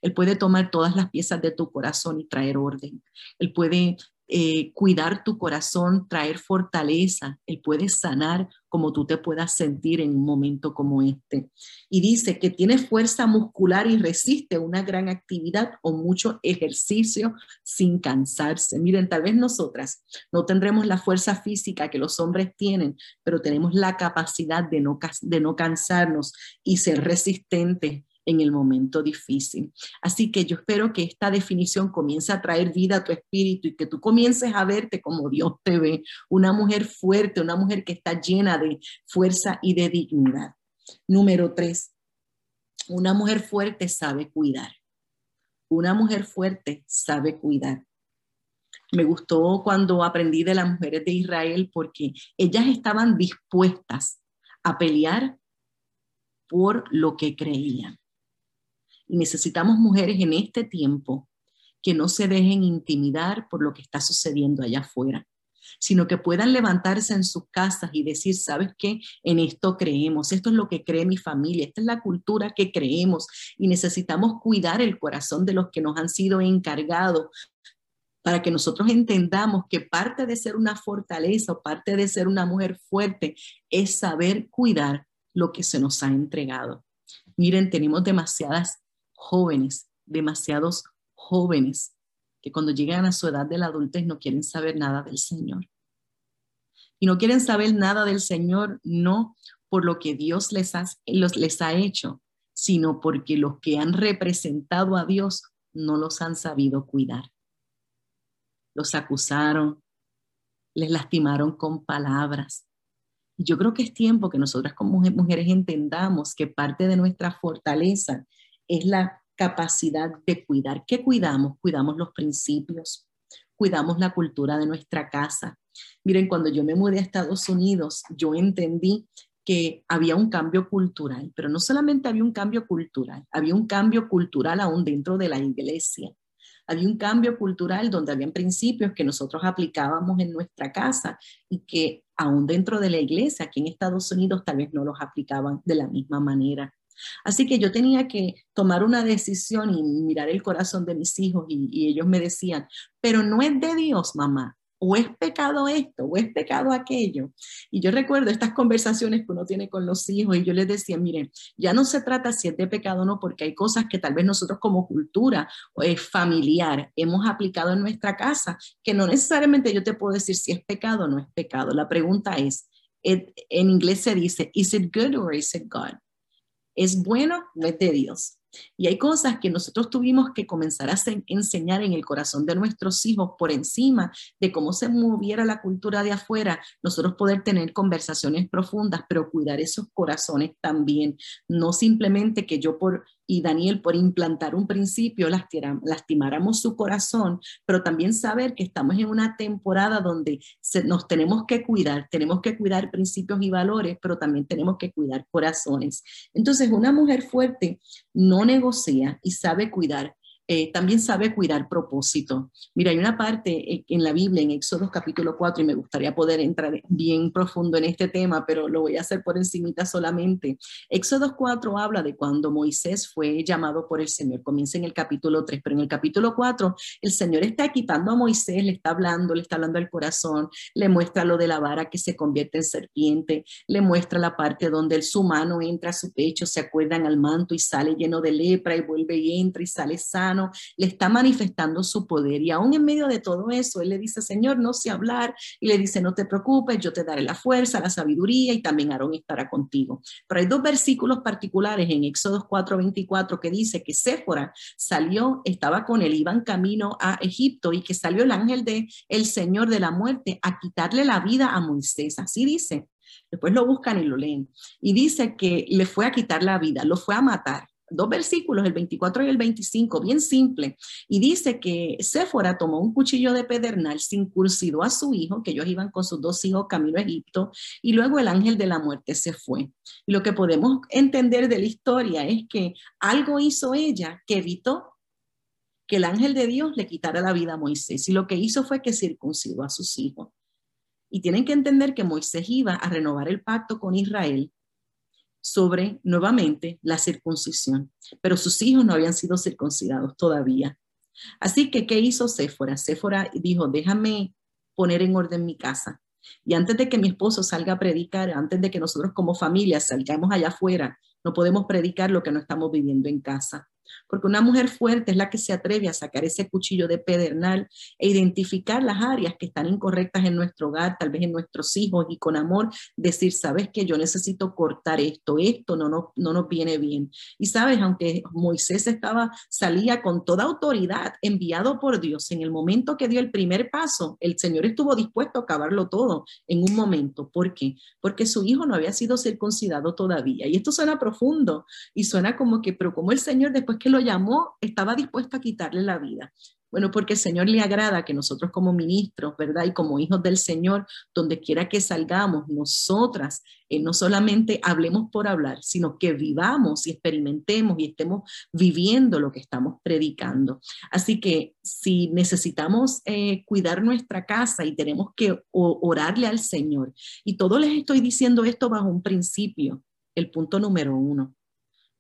Él puede tomar todas las piezas de tu corazón y traer orden. Él puede eh, cuidar tu corazón, traer fortaleza. Él puede sanar como tú te puedas sentir en un momento como este. Y dice que tiene fuerza muscular y resiste una gran actividad o mucho ejercicio sin cansarse. Miren, tal vez nosotras no tendremos la fuerza física que los hombres tienen, pero tenemos la capacidad de no, de no cansarnos y ser resistentes en el momento difícil. Así que yo espero que esta definición comience a traer vida a tu espíritu y que tú comiences a verte como Dios te ve, una mujer fuerte, una mujer que está llena de fuerza y de dignidad. Número tres, una mujer fuerte sabe cuidar. Una mujer fuerte sabe cuidar. Me gustó cuando aprendí de las mujeres de Israel porque ellas estaban dispuestas a pelear por lo que creían. Y necesitamos mujeres en este tiempo que no se dejen intimidar por lo que está sucediendo allá afuera, sino que puedan levantarse en sus casas y decir, ¿sabes qué? En esto creemos, esto es lo que cree mi familia, esta es la cultura que creemos y necesitamos cuidar el corazón de los que nos han sido encargados para que nosotros entendamos que parte de ser una fortaleza o parte de ser una mujer fuerte es saber cuidar lo que se nos ha entregado. Miren, tenemos demasiadas jóvenes, demasiados jóvenes que cuando llegan a su edad de la adultez no quieren saber nada del Señor. Y no quieren saber nada del Señor no por lo que Dios les ha, les ha hecho, sino porque los que han representado a Dios no los han sabido cuidar. Los acusaron, les lastimaron con palabras, yo creo que es tiempo que nosotras como mujeres entendamos que parte de nuestra fortaleza es la capacidad de cuidar. ¿Qué cuidamos? Cuidamos los principios, cuidamos la cultura de nuestra casa. Miren, cuando yo me mudé a Estados Unidos, yo entendí que había un cambio cultural, pero no solamente había un cambio cultural, había un cambio cultural aún dentro de la iglesia. Había un cambio cultural donde habían principios que nosotros aplicábamos en nuestra casa y que aún dentro de la iglesia, aquí en Estados Unidos, tal vez no los aplicaban de la misma manera. Así que yo tenía que tomar una decisión y mirar el corazón de mis hijos y, ellos me decían, pero no es de Dios, mamá, o es pecado esto, o es pecado aquello. Y yo recuerdo estas conversaciones que uno tiene con los hijos y yo les decía, miren, ya no se trata si es de pecado o no, porque hay cosas que tal vez nosotros como cultura eh, familiar hemos aplicado en nuestra casa, que no necesariamente yo te puedo decir si es pecado o no es pecado. La pregunta es, en inglés se dice, ¿is it good or is it God? ¿Es bueno o de Dios? Y hay cosas que nosotros tuvimos que comenzar a enseñar en el corazón de nuestros hijos por encima de cómo se moviera la cultura de afuera, nosotros poder tener conversaciones profundas, pero cuidar esos corazones también, no simplemente que yo por y Daniel por implantar un principio lastimáramos su corazón, pero también saber que estamos en una temporada donde nos tenemos que cuidar, tenemos que cuidar principios y valores, pero también tenemos que cuidar corazones. Entonces, una mujer fuerte no negocia y sabe cuidar eh, también sabe cuidar propósito. Mira, hay una parte en la Biblia, en Éxodo capítulo 4, y me gustaría poder entrar bien profundo en este tema, pero lo voy a hacer por encimita solamente. Éxodo 4 habla de cuando Moisés fue llamado por el Señor. Comienza en el capítulo 3, pero en el capítulo 4 el Señor está equipando a Moisés, le está hablando, le está hablando al corazón, le muestra lo de la vara que se convierte en serpiente, le muestra la parte donde el su mano entra a su pecho, se acuerdan al manto y sale lleno de lepra y vuelve y entra y sale sano le está manifestando su poder. Y aún en medio de todo eso, él le dice, Señor, no sé hablar, y le dice, no te preocupes, yo te daré la fuerza, la sabiduría, y también Aarón estará contigo. Pero hay dos versículos particulares en Éxodo 4:24 que dice que Séfora salió, estaba con él, iban camino a Egipto, y que salió el ángel de el Señor de la muerte a quitarle la vida a Moisés. Así dice. Después lo buscan y lo leen. Y dice que le fue a quitar la vida, lo fue a matar dos versículos, el 24 y el 25, bien simple, y dice que Séfora tomó un cuchillo de pedernal, se incursidó a su hijo, que ellos iban con sus dos hijos camino a Egipto, y luego el ángel de la muerte se fue. Y lo que podemos entender de la historia es que algo hizo ella que evitó que el ángel de Dios le quitara la vida a Moisés, y lo que hizo fue que circuncidó a sus hijos. Y tienen que entender que Moisés iba a renovar el pacto con Israel sobre nuevamente la circuncisión, pero sus hijos no habían sido circuncidados todavía. Así que, ¿qué hizo Séfora? Séfora dijo, déjame poner en orden mi casa. Y antes de que mi esposo salga a predicar, antes de que nosotros como familia salgamos allá afuera, no podemos predicar lo que no estamos viviendo en casa. Porque una mujer fuerte es la que se atreve a sacar ese cuchillo de pedernal e identificar las áreas que están incorrectas en nuestro hogar, tal vez en nuestros hijos, y con amor decir, sabes que yo necesito cortar esto, esto no, no, no nos viene bien. Y sabes, aunque Moisés estaba, salía con toda autoridad, enviado por Dios, en el momento que dio el primer paso, el Señor estuvo dispuesto a acabarlo todo en un momento. ¿Por qué? Porque su hijo no había sido circuncidado todavía. Y esto suena profundo y suena como que, pero como el Señor después que lo llamó, estaba dispuesto a quitarle la vida. Bueno, porque el Señor le agrada que nosotros como ministros, ¿verdad? Y como hijos del Señor, donde quiera que salgamos, nosotras eh, no solamente hablemos por hablar, sino que vivamos y experimentemos y estemos viviendo lo que estamos predicando. Así que si necesitamos eh, cuidar nuestra casa y tenemos que orarle al Señor, y todo les estoy diciendo esto bajo un principio, el punto número uno,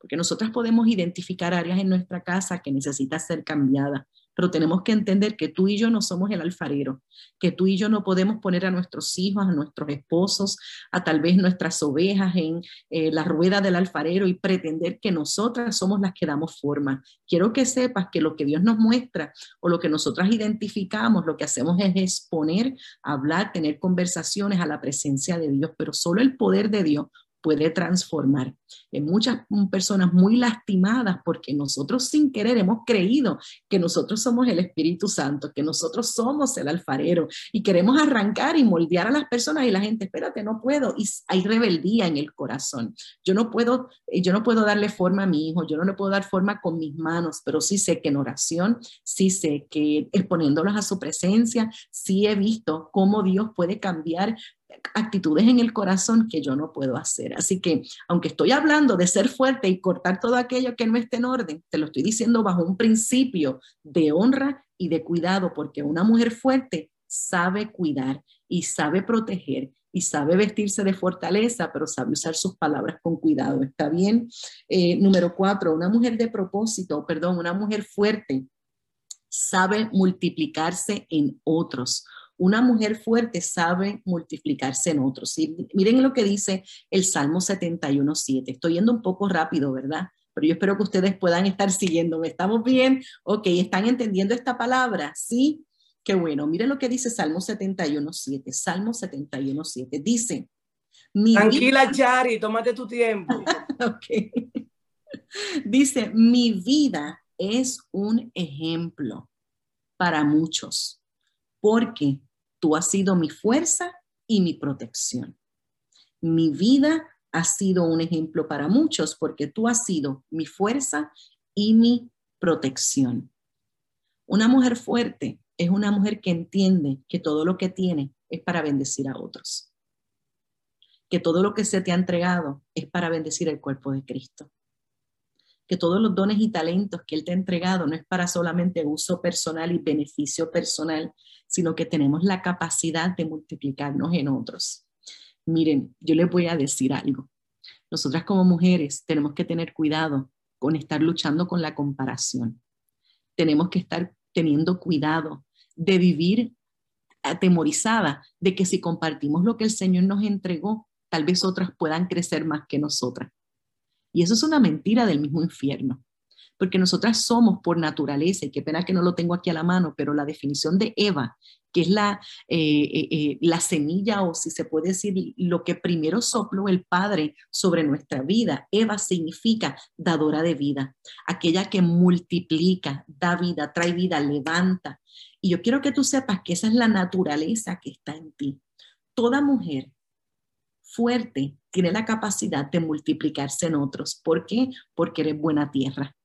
porque nosotras podemos identificar áreas en nuestra casa que necesitan ser cambiadas pero tenemos que entender que tú y yo no somos el alfarero, que tú y yo no podemos poner a nuestros hijos, a nuestros esposos, a tal vez nuestras ovejas en eh, la rueda del alfarero y pretender que nosotras somos las que damos forma. Quiero que sepas que lo que Dios nos muestra o lo que nosotras identificamos, lo que hacemos es exponer, hablar, tener conversaciones a la presencia de Dios, pero solo el poder de Dios puede transformar. Hay muchas personas muy lastimadas porque nosotros sin querer hemos creído que nosotros somos el Espíritu Santo, que nosotros somos el alfarero y queremos arrancar y moldear a las personas y la gente, espérate, no puedo. Y hay rebeldía en el corazón. Yo no puedo, eh, yo no puedo darle forma a mi hijo, yo no le puedo dar forma con mis manos, pero sí sé que en oración, sí sé que exponiéndolos a su presencia, sí he visto cómo Dios puede cambiar actitudes en el corazón que yo no puedo hacer. Así que, aunque estoy hablando de ser fuerte y cortar todo aquello que no esté en orden, te lo estoy diciendo bajo un principio de honra y de cuidado, porque una mujer fuerte sabe cuidar y sabe proteger y sabe vestirse de fortaleza, pero sabe usar sus palabras con cuidado. ¿Está bien? Eh, número cuatro, una mujer de propósito, perdón, una mujer fuerte sabe multiplicarse en otros una mujer fuerte sabe multiplicarse en otros. Miren lo que dice el Salmo 71.7. Estoy yendo un poco rápido, ¿verdad? Pero yo espero que ustedes puedan estar siguiéndome. ¿Estamos bien? Ok, ¿están entendiendo esta palabra? Sí. Qué bueno. Miren lo que dice Salmo 71.7. Salmo 71.7. Dice.
Tranquila, Chari, tómate tu tiempo.
ok. Dice, mi vida es un ejemplo para muchos porque tú has sido mi fuerza y mi protección. Mi vida ha sido un ejemplo para muchos porque tú has sido mi fuerza y mi protección. Una mujer fuerte es una mujer que entiende que todo lo que tiene es para bendecir a otros. Que todo lo que se te ha entregado es para bendecir el cuerpo de Cristo que todos los dones y talentos que Él te ha entregado no es para solamente uso personal y beneficio personal, sino que tenemos la capacidad de multiplicarnos en otros. Miren, yo les voy a decir algo. Nosotras como mujeres tenemos que tener cuidado con estar luchando con la comparación. Tenemos que estar teniendo cuidado de vivir atemorizada de que si compartimos lo que el Señor nos entregó, tal vez otras puedan crecer más que nosotras. Y eso es una mentira del mismo infierno, porque nosotras somos por naturaleza, y qué pena que no lo tengo aquí a la mano, pero la definición de Eva, que es la, eh, eh, eh, la semilla o si se puede decir lo que primero sopló el Padre sobre nuestra vida. Eva significa dadora de vida, aquella que multiplica, da vida, trae vida, levanta. Y yo quiero que tú sepas que esa es la naturaleza que está en ti. Toda mujer fuerte tiene la capacidad de multiplicarse en otros. ¿Por qué? Porque eres buena tierra.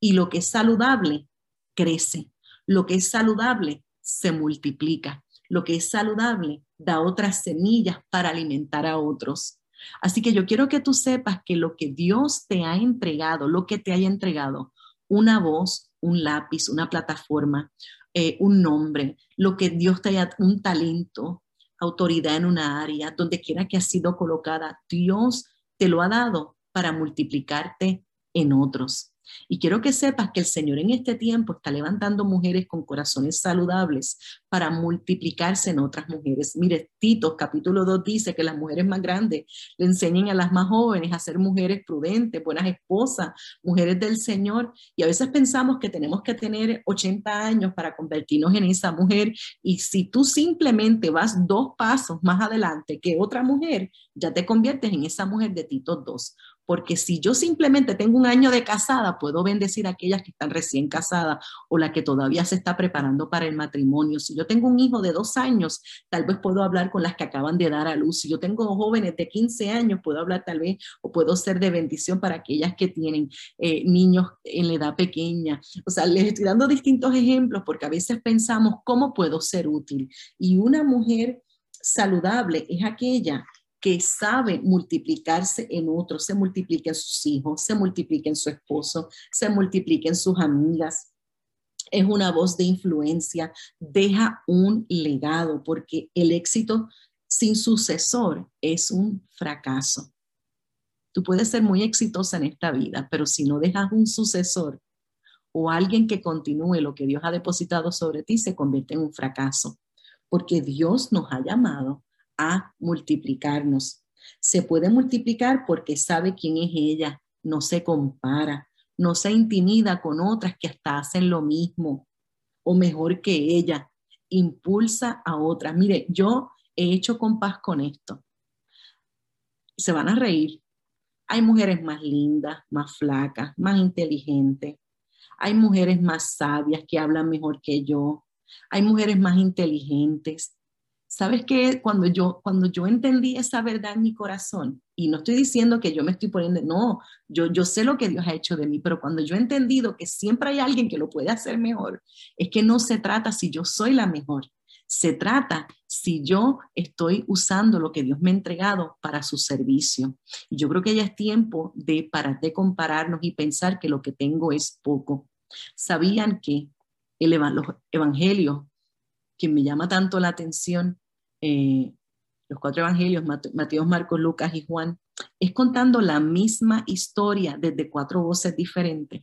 Y lo que es saludable crece. Lo que es saludable se multiplica. Lo que es saludable da otras semillas para alimentar a otros. Así que yo quiero que tú sepas que lo que Dios te ha entregado, lo que te haya entregado, una voz, un lápiz, una plataforma, eh, un nombre, lo que Dios te haya, un talento, autoridad en una área, donde quiera que ha sido colocada, Dios te lo ha dado para multiplicarte en otros. Y quiero que sepas que el Señor en este tiempo está levantando mujeres con corazones saludables para multiplicarse en otras mujeres. Mire, Tito capítulo 2 dice que las mujeres más grandes le enseñen a las más jóvenes a ser mujeres prudentes, buenas esposas, mujeres del Señor. Y a veces pensamos que tenemos que tener 80 años para convertirnos en esa mujer. Y si tú simplemente vas dos pasos más adelante que otra mujer, ya te conviertes en esa mujer de Tito 2 porque si yo simplemente tengo un año de casada, puedo bendecir a aquellas que están recién casadas o la que todavía se está preparando para el matrimonio. Si yo tengo un hijo de dos años, tal vez puedo hablar con las que acaban de dar a luz. Si yo tengo jóvenes de 15 años, puedo hablar tal vez o puedo ser de bendición para aquellas que tienen eh, niños en la edad pequeña. O sea, les estoy dando distintos ejemplos porque a veces pensamos, ¿cómo puedo ser útil? Y una mujer saludable es aquella que sabe multiplicarse en otros, se multiplica en sus hijos, se multiplica en su esposo, se multiplica en sus amigas. Es una voz de influencia, deja un legado, porque el éxito sin sucesor es un fracaso. Tú puedes ser muy exitosa en esta vida, pero si no dejas un sucesor o alguien que continúe lo que Dios ha depositado sobre ti, se convierte en un fracaso, porque Dios nos ha llamado a multiplicarnos. Se puede multiplicar porque sabe quién es ella, no se compara, no se intimida con otras que hasta hacen lo mismo o mejor que ella, impulsa a otras. Mire, yo he hecho compás con esto. Se van a reír. Hay mujeres más lindas, más flacas, más inteligentes. Hay mujeres más sabias que hablan mejor que yo. Hay mujeres más inteligentes. ¿Sabes qué? Cuando yo, cuando yo entendí esa verdad en mi corazón, y no estoy diciendo que yo me estoy poniendo, no, yo, yo sé lo que Dios ha hecho de mí, pero cuando yo he entendido que siempre hay alguien que lo puede hacer mejor, es que no se trata si yo soy la mejor, se trata si yo estoy usando lo que Dios me ha entregado para su servicio. Y yo creo que ya es tiempo de parar de compararnos y pensar que lo que tengo es poco. ¿Sabían que el, los evangelios, que me llama tanto la atención, eh, los cuatro evangelios, Mateo, Marcos, Lucas y Juan, es contando la misma historia desde cuatro voces diferentes.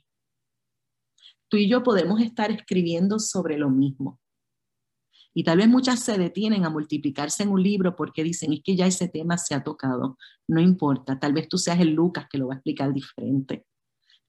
Tú y yo podemos estar escribiendo sobre lo mismo. Y tal vez muchas se detienen a multiplicarse en un libro porque dicen, es que ya ese tema se ha tocado. No importa, tal vez tú seas el Lucas que lo va a explicar diferente.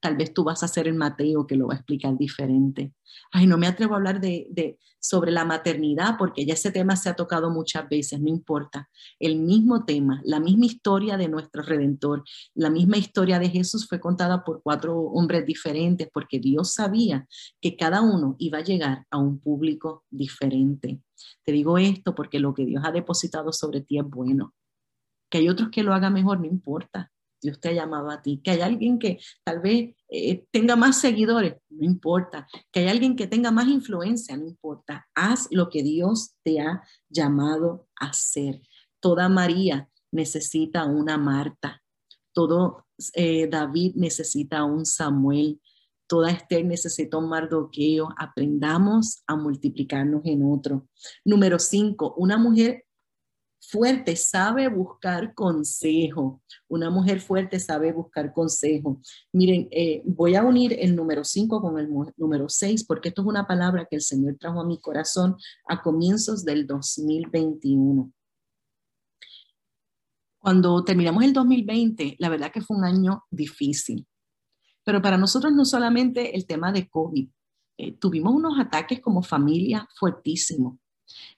Tal vez tú vas a ser el Mateo que lo va a explicar diferente. Ay, no me atrevo a hablar de, de, sobre la maternidad porque ya ese tema se ha tocado muchas veces, no importa. El mismo tema, la misma historia de nuestro Redentor, la misma historia de Jesús fue contada por cuatro hombres diferentes porque Dios sabía que cada uno iba a llegar a un público diferente. Te digo esto porque lo que Dios ha depositado sobre ti es bueno. Que hay otros que lo hagan mejor, no importa. Dios te ha llamado a ti, que hay alguien que tal vez eh, tenga más seguidores, no importa, que hay alguien que tenga más influencia, no importa, haz lo que Dios te ha llamado a hacer. Toda María necesita una Marta, todo eh, David necesita un Samuel, toda Esther necesita un Mardoqueo, aprendamos a multiplicarnos en otro. Número cinco, una mujer fuerte sabe buscar consejo. Una mujer fuerte sabe buscar consejo. Miren, eh, voy a unir el número 5 con el número 6 porque esto es una palabra que el Señor trajo a mi corazón a comienzos del 2021. Cuando terminamos el 2020, la verdad que fue un año difícil. Pero para nosotros no solamente el tema de COVID, eh, tuvimos unos ataques como familia fuertísimos.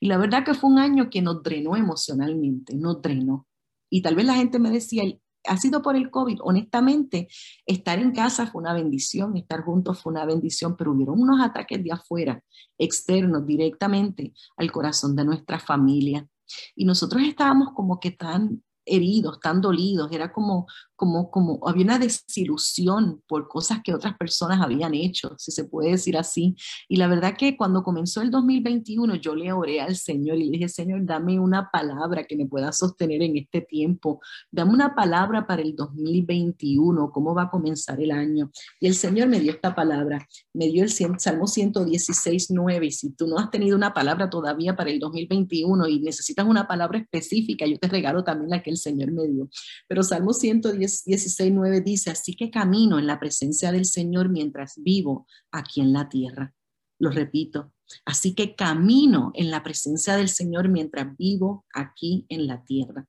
Y la verdad que fue un año que nos drenó emocionalmente, nos drenó. Y tal vez la gente me decía, ha sido por el COVID. Honestamente, estar en casa fue una bendición, estar juntos fue una bendición, pero hubieron unos ataques de afuera, externos, directamente al corazón de nuestra familia. Y nosotros estábamos como que tan heridos, tan dolidos, era como, como, como, había una desilusión por cosas que otras personas habían hecho, si se puede decir así. Y la verdad que cuando comenzó el 2021, yo le oré al Señor y le dije, Señor, dame una palabra que me pueda sostener en este tiempo, dame una palabra para el 2021, cómo va a comenzar el año. Y el Señor me dio esta palabra, me dio el Salmo 116, 9, y si tú no has tenido una palabra todavía para el 2021 y necesitas una palabra específica, yo te regalo también la que el Señor me dio. Pero Salmo 116, 16, 9 dice, así que camino en la presencia del Señor mientras vivo aquí en la tierra. Lo repito, así que camino en la presencia del Señor mientras vivo aquí en la tierra.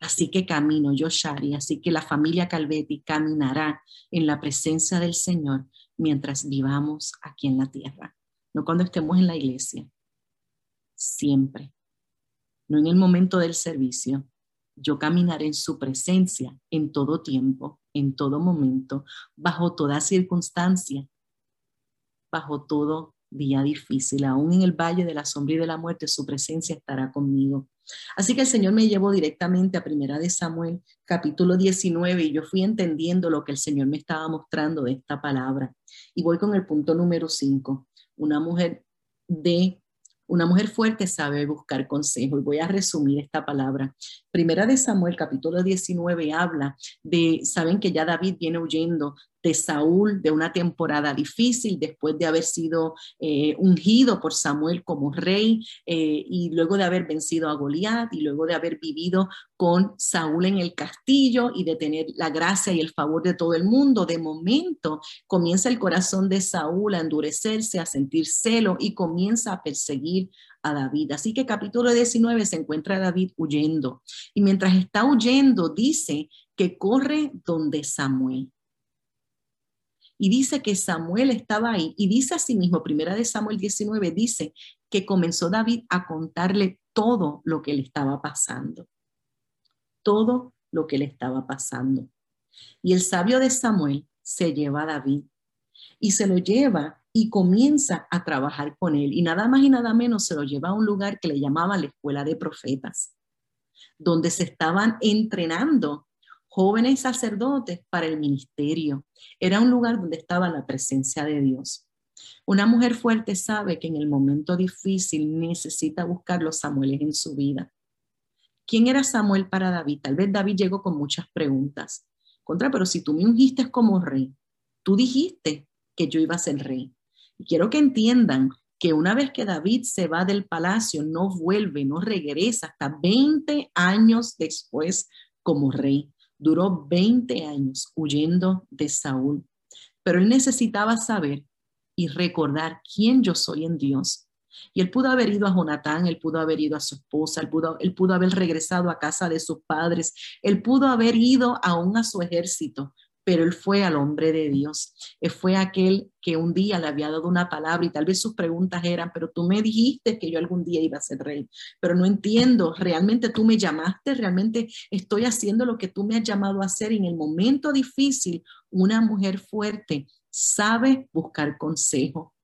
Así que camino, yo Shari, así que la familia Calvetti caminará en la presencia del Señor mientras vivamos aquí en la tierra, no cuando estemos en la iglesia, siempre, no en el momento del servicio. Yo caminaré en su presencia en todo tiempo, en todo momento, bajo toda circunstancia, bajo todo día difícil. Aún en el valle de la sombra y de la muerte, su presencia estará conmigo. Así que el Señor me llevó directamente a Primera de Samuel, capítulo 19, y yo fui entendiendo lo que el Señor me estaba mostrando de esta palabra. Y voy con el punto número 5. Una mujer de una mujer fuerte sabe buscar consejo y voy a resumir esta palabra. Primera de Samuel, capítulo 19, habla de, saben que ya David viene huyendo de Saúl de una temporada difícil después de haber sido eh, ungido por Samuel como rey eh, y luego de haber vencido a Goliat y luego de haber vivido con Saúl en el castillo y de tener la gracia y el favor de todo el mundo. De momento comienza el corazón de Saúl a endurecerse, a sentir celo y comienza a perseguir a David. Así que capítulo 19 se encuentra David huyendo y mientras está huyendo dice que corre donde Samuel y dice que Samuel estaba ahí y dice mismo, primera de Samuel 19, dice que comenzó David a contarle todo lo que le estaba pasando, todo lo que le estaba pasando. Y el sabio de Samuel se lleva a David y se lo lleva y comienza a trabajar con él. Y nada más y nada menos se lo lleva a un lugar que le llamaba la escuela de profetas, donde se estaban entrenando jóvenes sacerdotes para el ministerio. Era un lugar donde estaba la presencia de Dios. Una mujer fuerte sabe que en el momento difícil necesita buscar los Samueles en su vida. ¿Quién era Samuel para David? Tal vez David llegó con muchas preguntas. Contra, pero si tú me ungiste como rey, tú dijiste que yo iba a ser rey. Y quiero que entiendan que una vez que David se va del palacio, no vuelve, no regresa hasta 20 años después como rey. Duró 20 años huyendo de Saúl, pero él necesitaba saber y recordar quién yo soy en Dios. Y él pudo haber ido a Jonatán, él pudo haber ido a su esposa, él pudo, él pudo haber regresado a casa de sus padres, él pudo haber ido aún a su ejército, pero él fue al hombre de Dios. Él fue aquel que un día le había dado una palabra y tal vez sus preguntas eran, pero tú me dijiste que yo algún día iba a ser rey, pero no entiendo, realmente tú me llamaste, realmente estoy haciendo lo que tú me has llamado a hacer. En el momento difícil, una mujer fuerte sabe buscar consejo.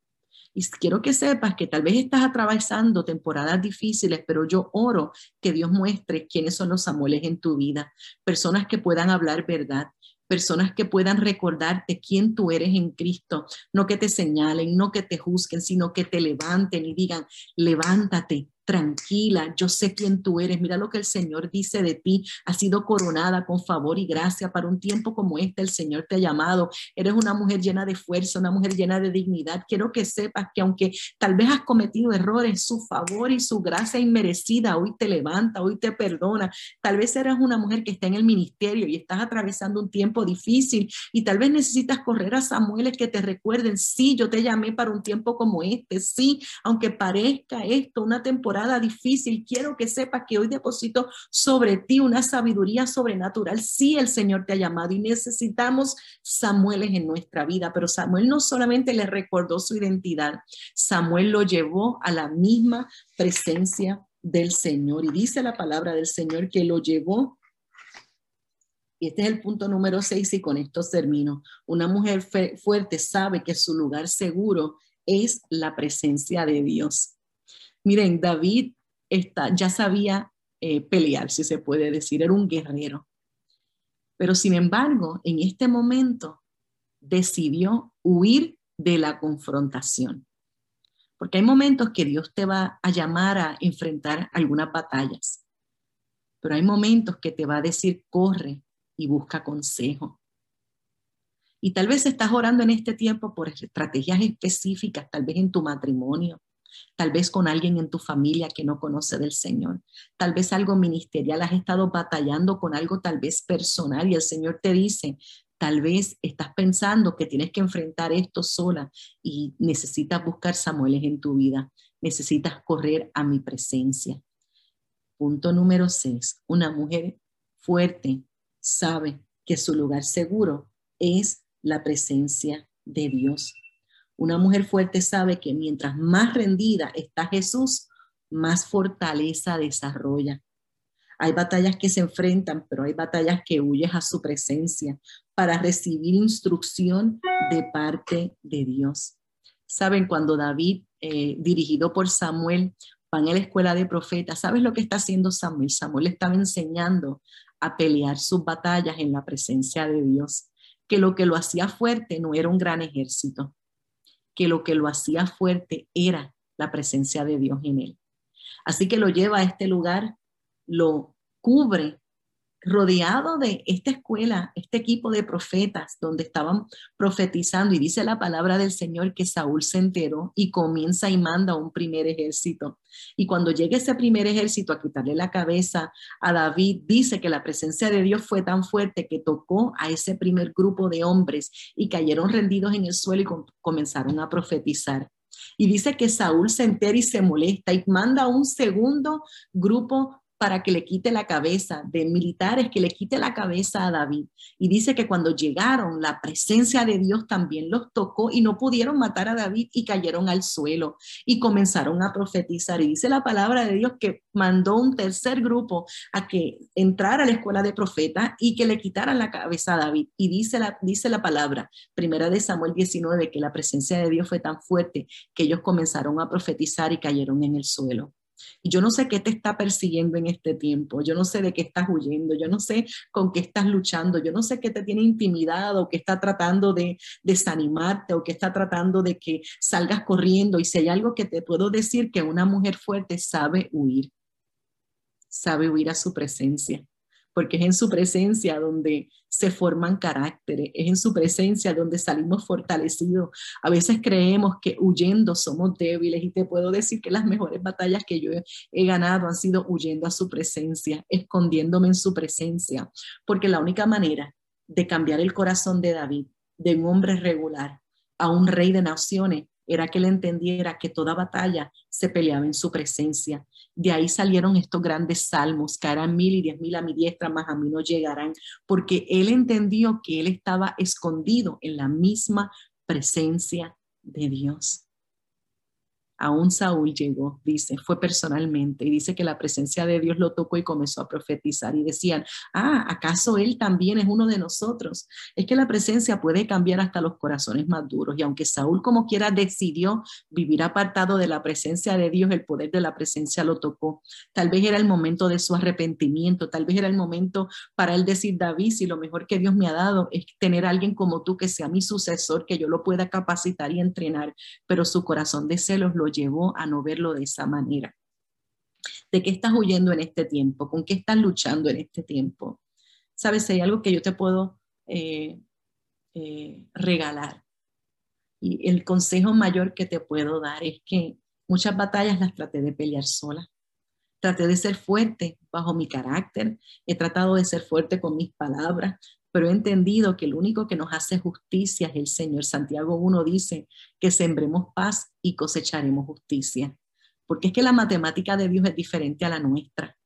Y quiero que sepas que tal vez estás atravesando temporadas difíciles, pero yo oro que Dios muestre quiénes son los Samueles en tu vida, personas que puedan hablar verdad, personas que puedan recordarte quién tú eres en Cristo, no que te señalen, no que te juzguen, sino que te levanten y digan, levántate, tranquila, yo sé quién tú eres, mira lo que el Señor dice de ti, has sido coronada con favor y gracia para un tiempo como este, el Señor te ha llamado, eres una mujer llena de fuerza, una mujer llena de dignidad, quiero que sepas que aunque tal vez has cometido errores, su favor y su gracia inmerecida hoy te levanta, hoy te perdona, tal vez eres una mujer que está en el ministerio y estás atravesando un tiempo difícil y tal vez necesitas correr a Samuel que te recuerden, sí, yo te llamé para un tiempo como este, sí, aunque parezca esto una temporada difícil, quiero que sepas que hoy deposito sobre ti una sabiduría sobrenatural. Sí, el Señor te ha llamado y necesitamos Samueles en nuestra vida, pero Samuel no solamente le recordó su identidad, Samuel lo llevó a la misma presencia del Señor. Y dice la palabra del Señor que lo llevó y este es el punto número seis y con esto termino. Una mujer fuerte sabe que su lugar seguro es la presencia de Dios. Miren, David está, ya sabía eh, pelear, si se puede decir, era un guerrero. Pero sin embargo, en este momento decidió huir de la confrontación. Porque hay momentos que Dios te va a llamar a enfrentar algunas batallas, pero hay momentos que te va a decir, corre y busca consejo. Y tal vez estás orando en este tiempo por estrategias específicas, tal vez en tu matrimonio, tal vez con alguien en tu familia que no conoce del Señor, tal vez algo ministerial, has estado batallando con algo tal vez personal y el Señor te dice, tal vez estás pensando que tienes que enfrentar esto sola y necesitas buscar Samueles en tu vida, necesitas correr a mi presencia. Punto número seis, una mujer fuerte sabe que su lugar seguro es la presencia de Dios. Una mujer fuerte sabe que mientras más rendida está Jesús, más fortaleza desarrolla. Hay batallas que se enfrentan, pero hay batallas que huyes a su presencia para recibir instrucción de parte de Dios. Saben, cuando David, eh, dirigido por Samuel, va a la escuela de profetas, ¿sabes lo que está haciendo Samuel? Samuel estaba enseñando a pelear sus batallas en la presencia de Dios, que lo que lo hacía fuerte no era un gran ejército, que lo que lo hacía fuerte era la presencia de Dios en él. Así que lo lleva a este lugar, lo cubre rodeado de esta escuela, este equipo de profetas donde estaban profetizando y dice la palabra del Señor que Saúl se enteró y comienza y manda un primer ejército. Y cuando llega ese primer ejército a quitarle la cabeza a David, dice que la presencia de Dios fue tan fuerte que tocó a ese primer grupo de hombres y cayeron rendidos en el suelo y comenzaron a profetizar. Y dice que Saúl se entera y se molesta y manda un segundo grupo para que le quite la cabeza, de militares que le quite la cabeza a David. Y dice que cuando llegaron, la presencia de Dios también los tocó y no pudieron matar a David y cayeron al suelo y comenzaron a profetizar. Y dice la palabra de Dios que mandó un tercer grupo a que entrara a la escuela de profetas y que le quitaran la cabeza a David. Y dice la, dice la palabra, primera de Samuel 19, que la presencia de Dios fue tan fuerte que ellos comenzaron a profetizar y cayeron en el suelo. Yo no sé qué te está persiguiendo en este tiempo, yo no sé de qué estás huyendo, yo no sé con qué estás luchando, yo no sé qué te tiene intimidado o qué está tratando de desanimarte o qué está tratando de que salgas corriendo. Y si hay algo que te puedo decir, que una mujer fuerte sabe huir, sabe huir a su presencia porque es en su presencia donde se forman caracteres, es en su presencia donde salimos fortalecidos. A veces creemos que huyendo somos débiles y te puedo decir que las mejores batallas que yo he ganado han sido huyendo a su presencia, escondiéndome en su presencia, porque la única manera de cambiar el corazón de David, de un hombre regular a un rey de naciones, era que él entendiera que toda batalla se peleaba en su presencia. De ahí salieron estos grandes salmos, caerán mil y diez mil a mi diestra, más a mí no llegarán, porque él entendió que él estaba escondido en la misma presencia de Dios aún Saúl llegó, dice, fue personalmente, y dice que la presencia de Dios lo tocó y comenzó a profetizar y decían, ah, ¿acaso él también es uno de nosotros? Es que la presencia puede cambiar hasta los corazones más duros, y aunque Saúl como quiera decidió vivir apartado de la presencia de Dios, el poder de la presencia lo tocó. Tal vez era el momento de su arrepentimiento, tal vez era el momento para él decir, David, si lo mejor que Dios me ha dado es tener alguien como tú que sea mi sucesor, que yo lo pueda capacitar y entrenar, pero su corazón de celos lo llevó a no verlo de esa manera. ¿De qué estás huyendo en este tiempo? ¿Con qué estás luchando en este tiempo? Sabes, hay algo que yo te puedo eh, eh, regalar. Y el consejo mayor que te puedo dar es que muchas batallas las traté de pelear sola. Traté de ser fuerte bajo mi carácter, he tratado de ser fuerte con mis palabras, pero he entendido que el único que nos hace justicia es el Señor. Santiago 1 dice que sembremos paz y cosecharemos justicia, porque es que la matemática de Dios es diferente a la nuestra.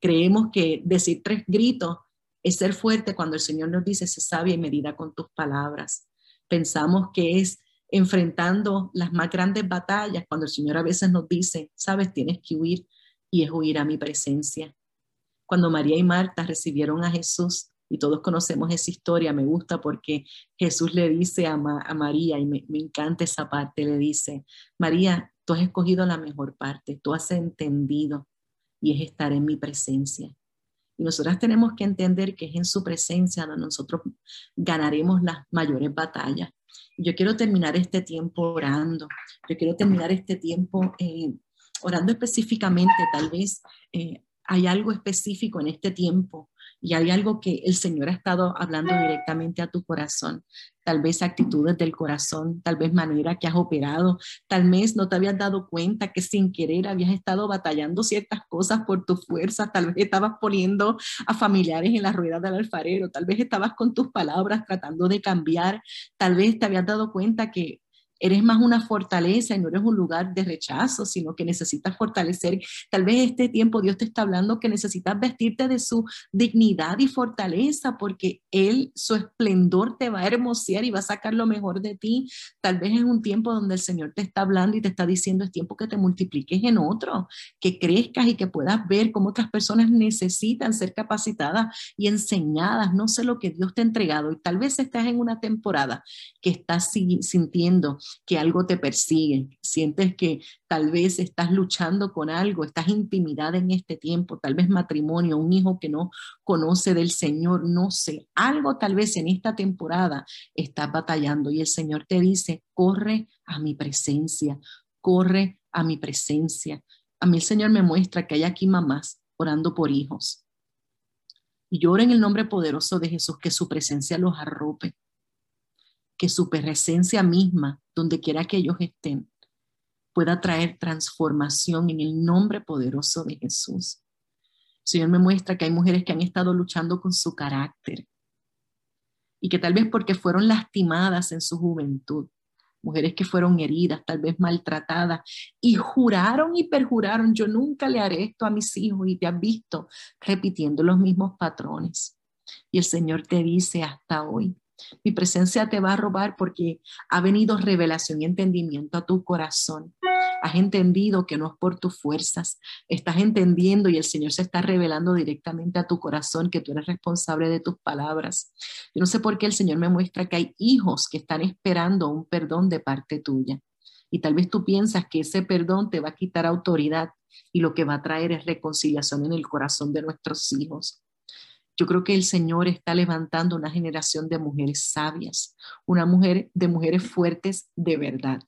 Creemos que decir tres gritos es ser fuerte cuando el Señor nos dice, se sabia y medida con tus palabras. Pensamos que es enfrentando las más grandes batallas cuando el Señor a veces nos dice, sabes, tienes que huir y es huir a mi presencia. Cuando María y Marta recibieron a Jesús, y todos conocemos esa historia, me gusta porque Jesús le dice a, María, y me, me, encanta esa parte, le dice, María, tú has escogido la mejor parte, tú has entendido y es estar en mi presencia. Y nosotras tenemos que entender que es en su presencia donde nosotros ganaremos las mayores batallas. Yo quiero terminar este tiempo orando, yo quiero terminar este tiempo eh, orando específicamente, tal vez eh, hay algo específico en este tiempo y hay algo que el Señor ha estado hablando directamente a tu corazón. Tal vez actitudes del corazón, tal vez manera que has operado, tal vez no te habías dado cuenta que sin querer habías estado batallando ciertas cosas por tu fuerza, tal vez estabas poniendo a familiares en la rueda del alfarero, tal vez estabas con tus palabras tratando de cambiar, tal vez te habías dado cuenta que eres más una fortaleza y no eres un lugar de rechazo, sino que necesitas fortalecer. Tal vez este tiempo Dios te está hablando que necesitas vestirte de su dignidad y fortaleza porque Él, su esplendor te va a hermosear y va a sacar lo mejor de ti. Tal vez es un tiempo donde el Señor te está hablando y te está diciendo es tiempo que te multipliques en otro, que crezcas y que puedas ver cómo otras personas necesitan ser capacitadas y enseñadas. No sé lo que Dios te ha entregado y tal vez estás en una temporada que estás sintiendo que algo te persigue, sientes que tal vez estás luchando con algo, estás intimidada en este tiempo, tal vez matrimonio, un hijo que no conoce del Señor, no sé, algo tal vez en esta temporada estás batallando y el Señor te dice, corre a mi presencia, corre a mi presencia. A mí el Señor me muestra que hay aquí mamás orando por hijos. Y yo en el nombre poderoso de Jesús que su presencia los arrope, que su presencia misma, donde quiera que ellos estén, pueda traer transformación en el nombre poderoso de Jesús. Señor me muestra que hay mujeres que han estado luchando con su carácter y que tal vez porque fueron lastimadas en su juventud, mujeres que fueron heridas, tal vez maltratadas, y juraron y perjuraron, yo nunca le haré esto a mis hijos y te has visto repitiendo los mismos patrones. Y el Señor te dice hasta hoy, mi presencia te va a robar porque ha venido revelación y entendimiento a tu corazón. Has entendido que no es por tus fuerzas. Estás entendiendo y el Señor se está revelando directamente a tu corazón que tú eres responsable de tus palabras. Yo no sé por qué el Señor me muestra que hay hijos que están esperando un perdón de parte tuya. Y tal vez tú piensas que ese perdón te va a quitar autoridad y lo que va a traer es reconciliación en el corazón de nuestros hijos. Yo creo que el Señor está levantando una generación de mujeres sabias, una mujer de mujeres fuertes de verdad,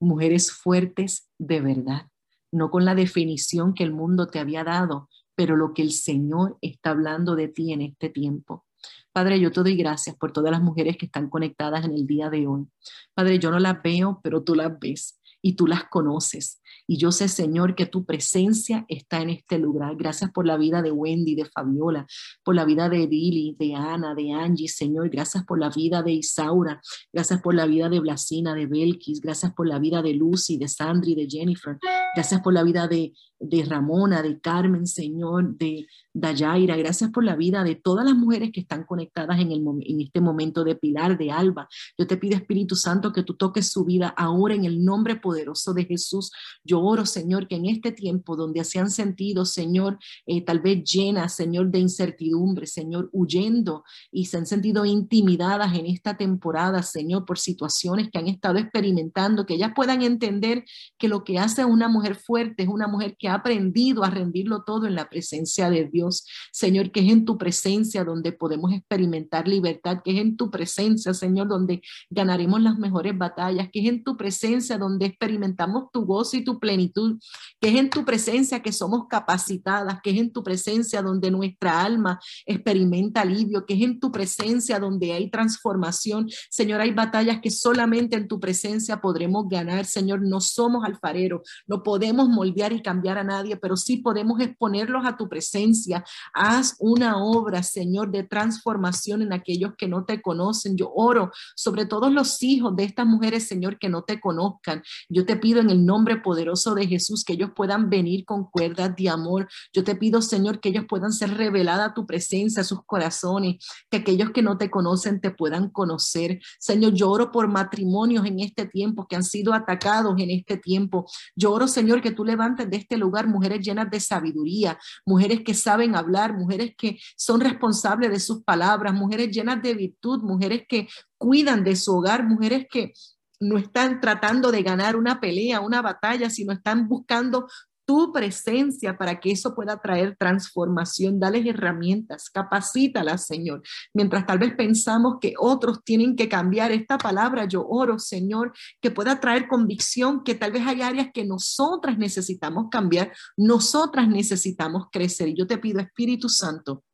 mujeres fuertes de verdad, no con la definición que el mundo te había dado, pero lo que el Señor está hablando de ti en este tiempo. Padre, yo te doy gracias por todas las mujeres que están conectadas en el día de hoy. Padre, yo no las veo, pero tú las ves y tú las conoces. Y yo sé, Señor, que tu presencia está en este lugar. Gracias por la vida de Wendy, de Fabiola, por la vida de Dili, de Ana, de Angie, Señor. Gracias por la vida de Isaura. Gracias por la vida de Blasina, de Belkis. Gracias por la vida de Lucy, de Sandri, de Jennifer. Gracias por la vida de, de Ramona, de Carmen, Señor, de Dayaira. Gracias por la vida de todas las mujeres que están conectadas en, el, en este momento de Pilar, de Alba. Yo te pido, Espíritu Santo, que tú toques su vida ahora en el nombre poderoso de Jesús. Yo oro, Señor, que en este tiempo donde se han sentido, Señor, eh, tal vez llenas, Señor, de incertidumbre, Señor, huyendo y se han sentido intimidadas en esta temporada, Señor, por situaciones que han estado experimentando, que ellas puedan entender que lo que hace a una mujer fuerte es una mujer que ha aprendido a rendirlo todo en la presencia de Dios. Señor, que es en tu presencia donde podemos experimentar libertad, que es en tu presencia, Señor, donde ganaremos las mejores batallas, que es en tu presencia donde experimentamos tu gozo y tu plenitud, que es en tu presencia que somos capacitadas, que es en tu presencia donde nuestra alma experimenta alivio, que es en tu presencia donde hay transformación. Señor, hay batallas que solamente en tu presencia podremos ganar. Señor, no somos alfareros, no podemos moldear y cambiar a nadie, pero sí podemos exponerlos a tu presencia. Haz una obra, Señor, de transformación en aquellos que no te conocen. Yo oro sobre todos los hijos de estas mujeres, Señor, que no te conozcan. Yo te pido en el nombre poderoso de Jesús que ellos puedan venir con cuerdas de amor. Yo te pido, Señor, que ellos puedan ser revelada tu presencia, sus corazones, que aquellos que no te conocen te puedan conocer. Señor, yo oro por matrimonios en este tiempo que han sido atacados en este tiempo. Yo oro, Señor, que tú levantes de este lugar mujeres llenas de sabiduría, mujeres que saben hablar, mujeres que son responsables de sus palabras, mujeres llenas de virtud, mujeres que cuidan de su hogar, mujeres que no están tratando de ganar una pelea, una batalla, sino están buscando tu presencia para que eso pueda traer transformación. Dales herramientas, capacítalas, Señor. Mientras tal vez pensamos que otros tienen que cambiar esta palabra, yo oro, Señor, que pueda traer convicción, que tal vez hay áreas que nosotras necesitamos cambiar, nosotras necesitamos crecer. Y yo te pido, Espíritu Santo,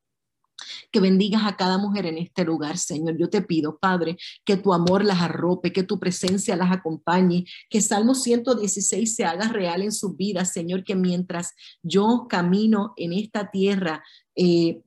que bendigas a cada mujer en este lugar, Señor. Yo te pido, Padre, que tu amor las arrope, que tu presencia las acompañe, que Salmo 116 se haga real en sus vidas, Señor, que mientras yo camino en esta tierra, eh,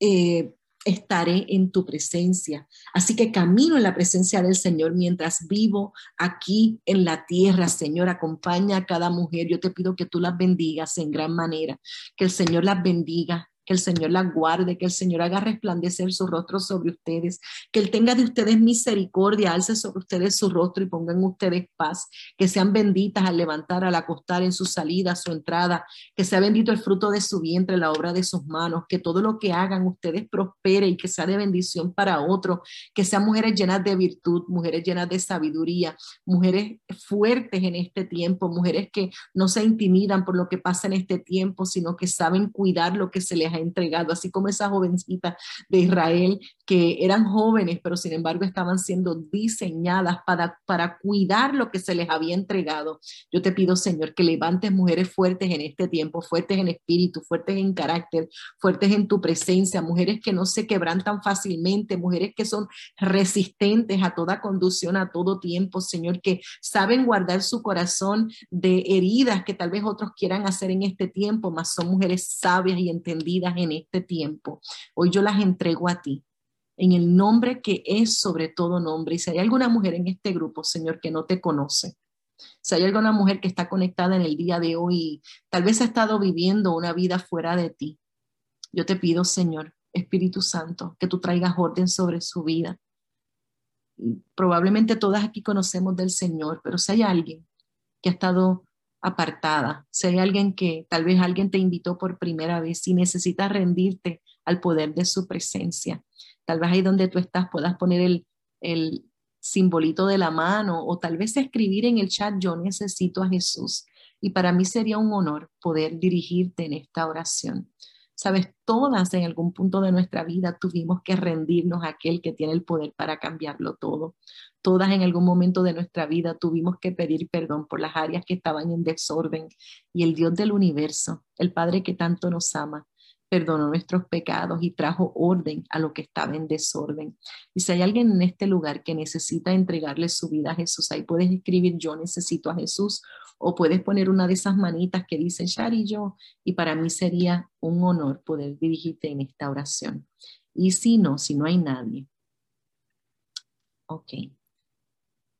eh, estaré en tu presencia. Así que camino en la presencia del Señor mientras vivo aquí en la tierra. Señor, acompaña a cada mujer. Yo te pido que tú las bendigas en gran manera, que el Señor las bendiga, que el Señor la guarde, que el Señor haga resplandecer su rostro sobre ustedes, que Él tenga de ustedes misericordia, alce sobre ustedes su rostro y ponga en ustedes paz, que sean benditas al levantar, al acostar, en su salida, su entrada, que sea bendito el fruto de su vientre, la obra de sus manos, que todo lo que hagan ustedes prospere y que sea de bendición para otros, que sean mujeres llenas de virtud, mujeres llenas de sabiduría, mujeres fuertes en este tiempo, mujeres que no se intimidan por lo que pasa en este tiempo, sino que saben cuidar lo que se les ha entregado, así como esa jovencita de Israel que eran jóvenes, pero sin embargo estaban siendo diseñadas para, para cuidar lo que se les había entregado. Yo te pido, Señor, que levantes mujeres fuertes en este tiempo, fuertes en espíritu, fuertes en carácter, fuertes en tu presencia, mujeres que no se quebrantan fácilmente, mujeres que son resistentes a toda conducción, a todo tiempo, Señor, que saben guardar su corazón de heridas que tal vez otros quieran hacer en este tiempo, mas son mujeres sabias y entendidas en este tiempo. Hoy yo las entrego a ti en el nombre que es sobre todo nombre. Y si hay alguna mujer en este grupo, Señor, que no te conoce, si hay alguna mujer que está conectada en el día de hoy, tal vez ha estado viviendo una vida fuera de ti, yo te pido, Señor, Espíritu Santo, que tú traigas orden sobre su vida. probablemente todas aquí conocemos del Señor, pero si hay alguien que ha estado apartada, si hay alguien que tal vez alguien te invitó por primera vez y necesitas rendirte al poder de su presencia, tal vez ahí donde tú estás puedas poner el, el simbolito de la mano o tal vez escribir en el chat yo necesito a Jesús. Y para mí sería un honor poder dirigirte en esta oración. Sabes, todas en algún punto de nuestra vida tuvimos que rendirnos a aquel que tiene el poder para cambiarlo todo. Todas en algún momento de nuestra vida tuvimos que pedir perdón por las áreas que estaban en desorden. Y el Dios del universo, el Padre que tanto nos ama, perdonó nuestros pecados y trajo orden a lo que estaba en desorden. Y si hay alguien en este lugar que necesita entregarle su vida a Jesús, ahí puedes escribir yo necesito a Jesús o puedes poner una de esas manitas que dice Shari yo y para mí sería un honor poder dirigirte en esta oración. Y si no, si no hay nadie, ok,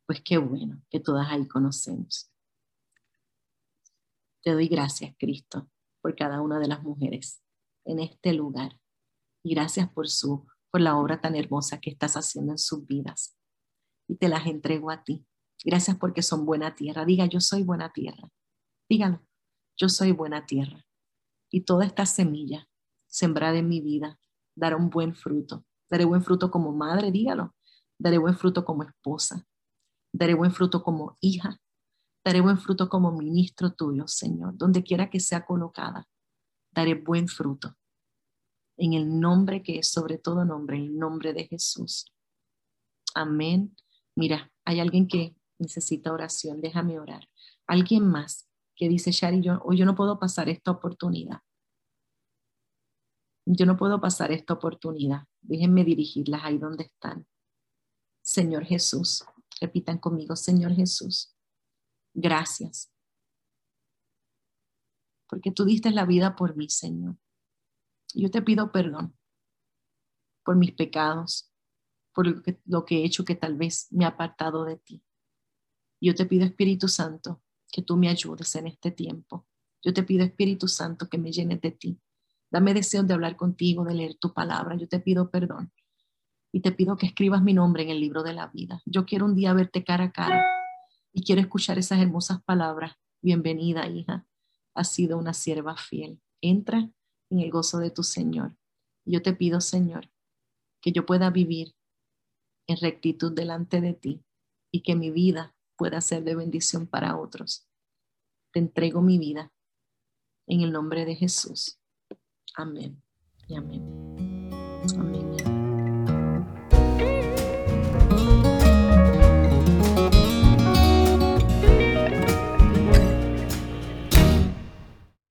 pues qué bueno que todas ahí conocemos. Te doy gracias, Cristo, por cada una de las mujeres en este lugar. Y gracias por su por la obra tan hermosa que estás haciendo en sus vidas. Y te las entrego a ti. Gracias porque son buena tierra. Diga, yo soy buena tierra. Dígalo, yo soy buena tierra. Y toda esta semilla sembrada en mi vida dará un buen fruto. Daré buen fruto como madre, dígalo. Daré buen fruto como esposa. Daré buen fruto como hija. Daré buen fruto como ministro tuyo, Señor, donde quiera que sea colocada daré buen fruto. En el nombre que es sobre todo nombre, en el nombre de Jesús. Amén. Mira, hay alguien que necesita oración, déjame orar. Alguien más que dice, Shari, yo, yo no puedo pasar esta oportunidad. Yo no puedo pasar esta oportunidad. Déjenme dirigirlas ahí donde están. Señor Jesús, repitan conmigo, Señor Jesús, gracias porque tú diste la vida por mí, Señor. Yo te pido perdón por mis pecados, por lo que, he hecho que tal vez me ha apartado de ti. Yo te pido, Espíritu Santo, que tú me ayudes en este tiempo. Yo te pido, Espíritu Santo, que me llenes de ti. Dame deseo de hablar contigo, de leer tu palabra. Yo te pido perdón. Y te pido que escribas mi nombre en el libro de la vida. Yo quiero un día verte cara a cara y quiero escuchar esas hermosas palabras. Bienvenida, hija has sido una sierva fiel. Entra en el gozo de tu Señor. Yo te pido, Señor, que yo pueda vivir en rectitud delante de ti y que mi vida pueda ser de bendición para otros. Te entrego mi vida en el nombre de Jesús. Amén y amén.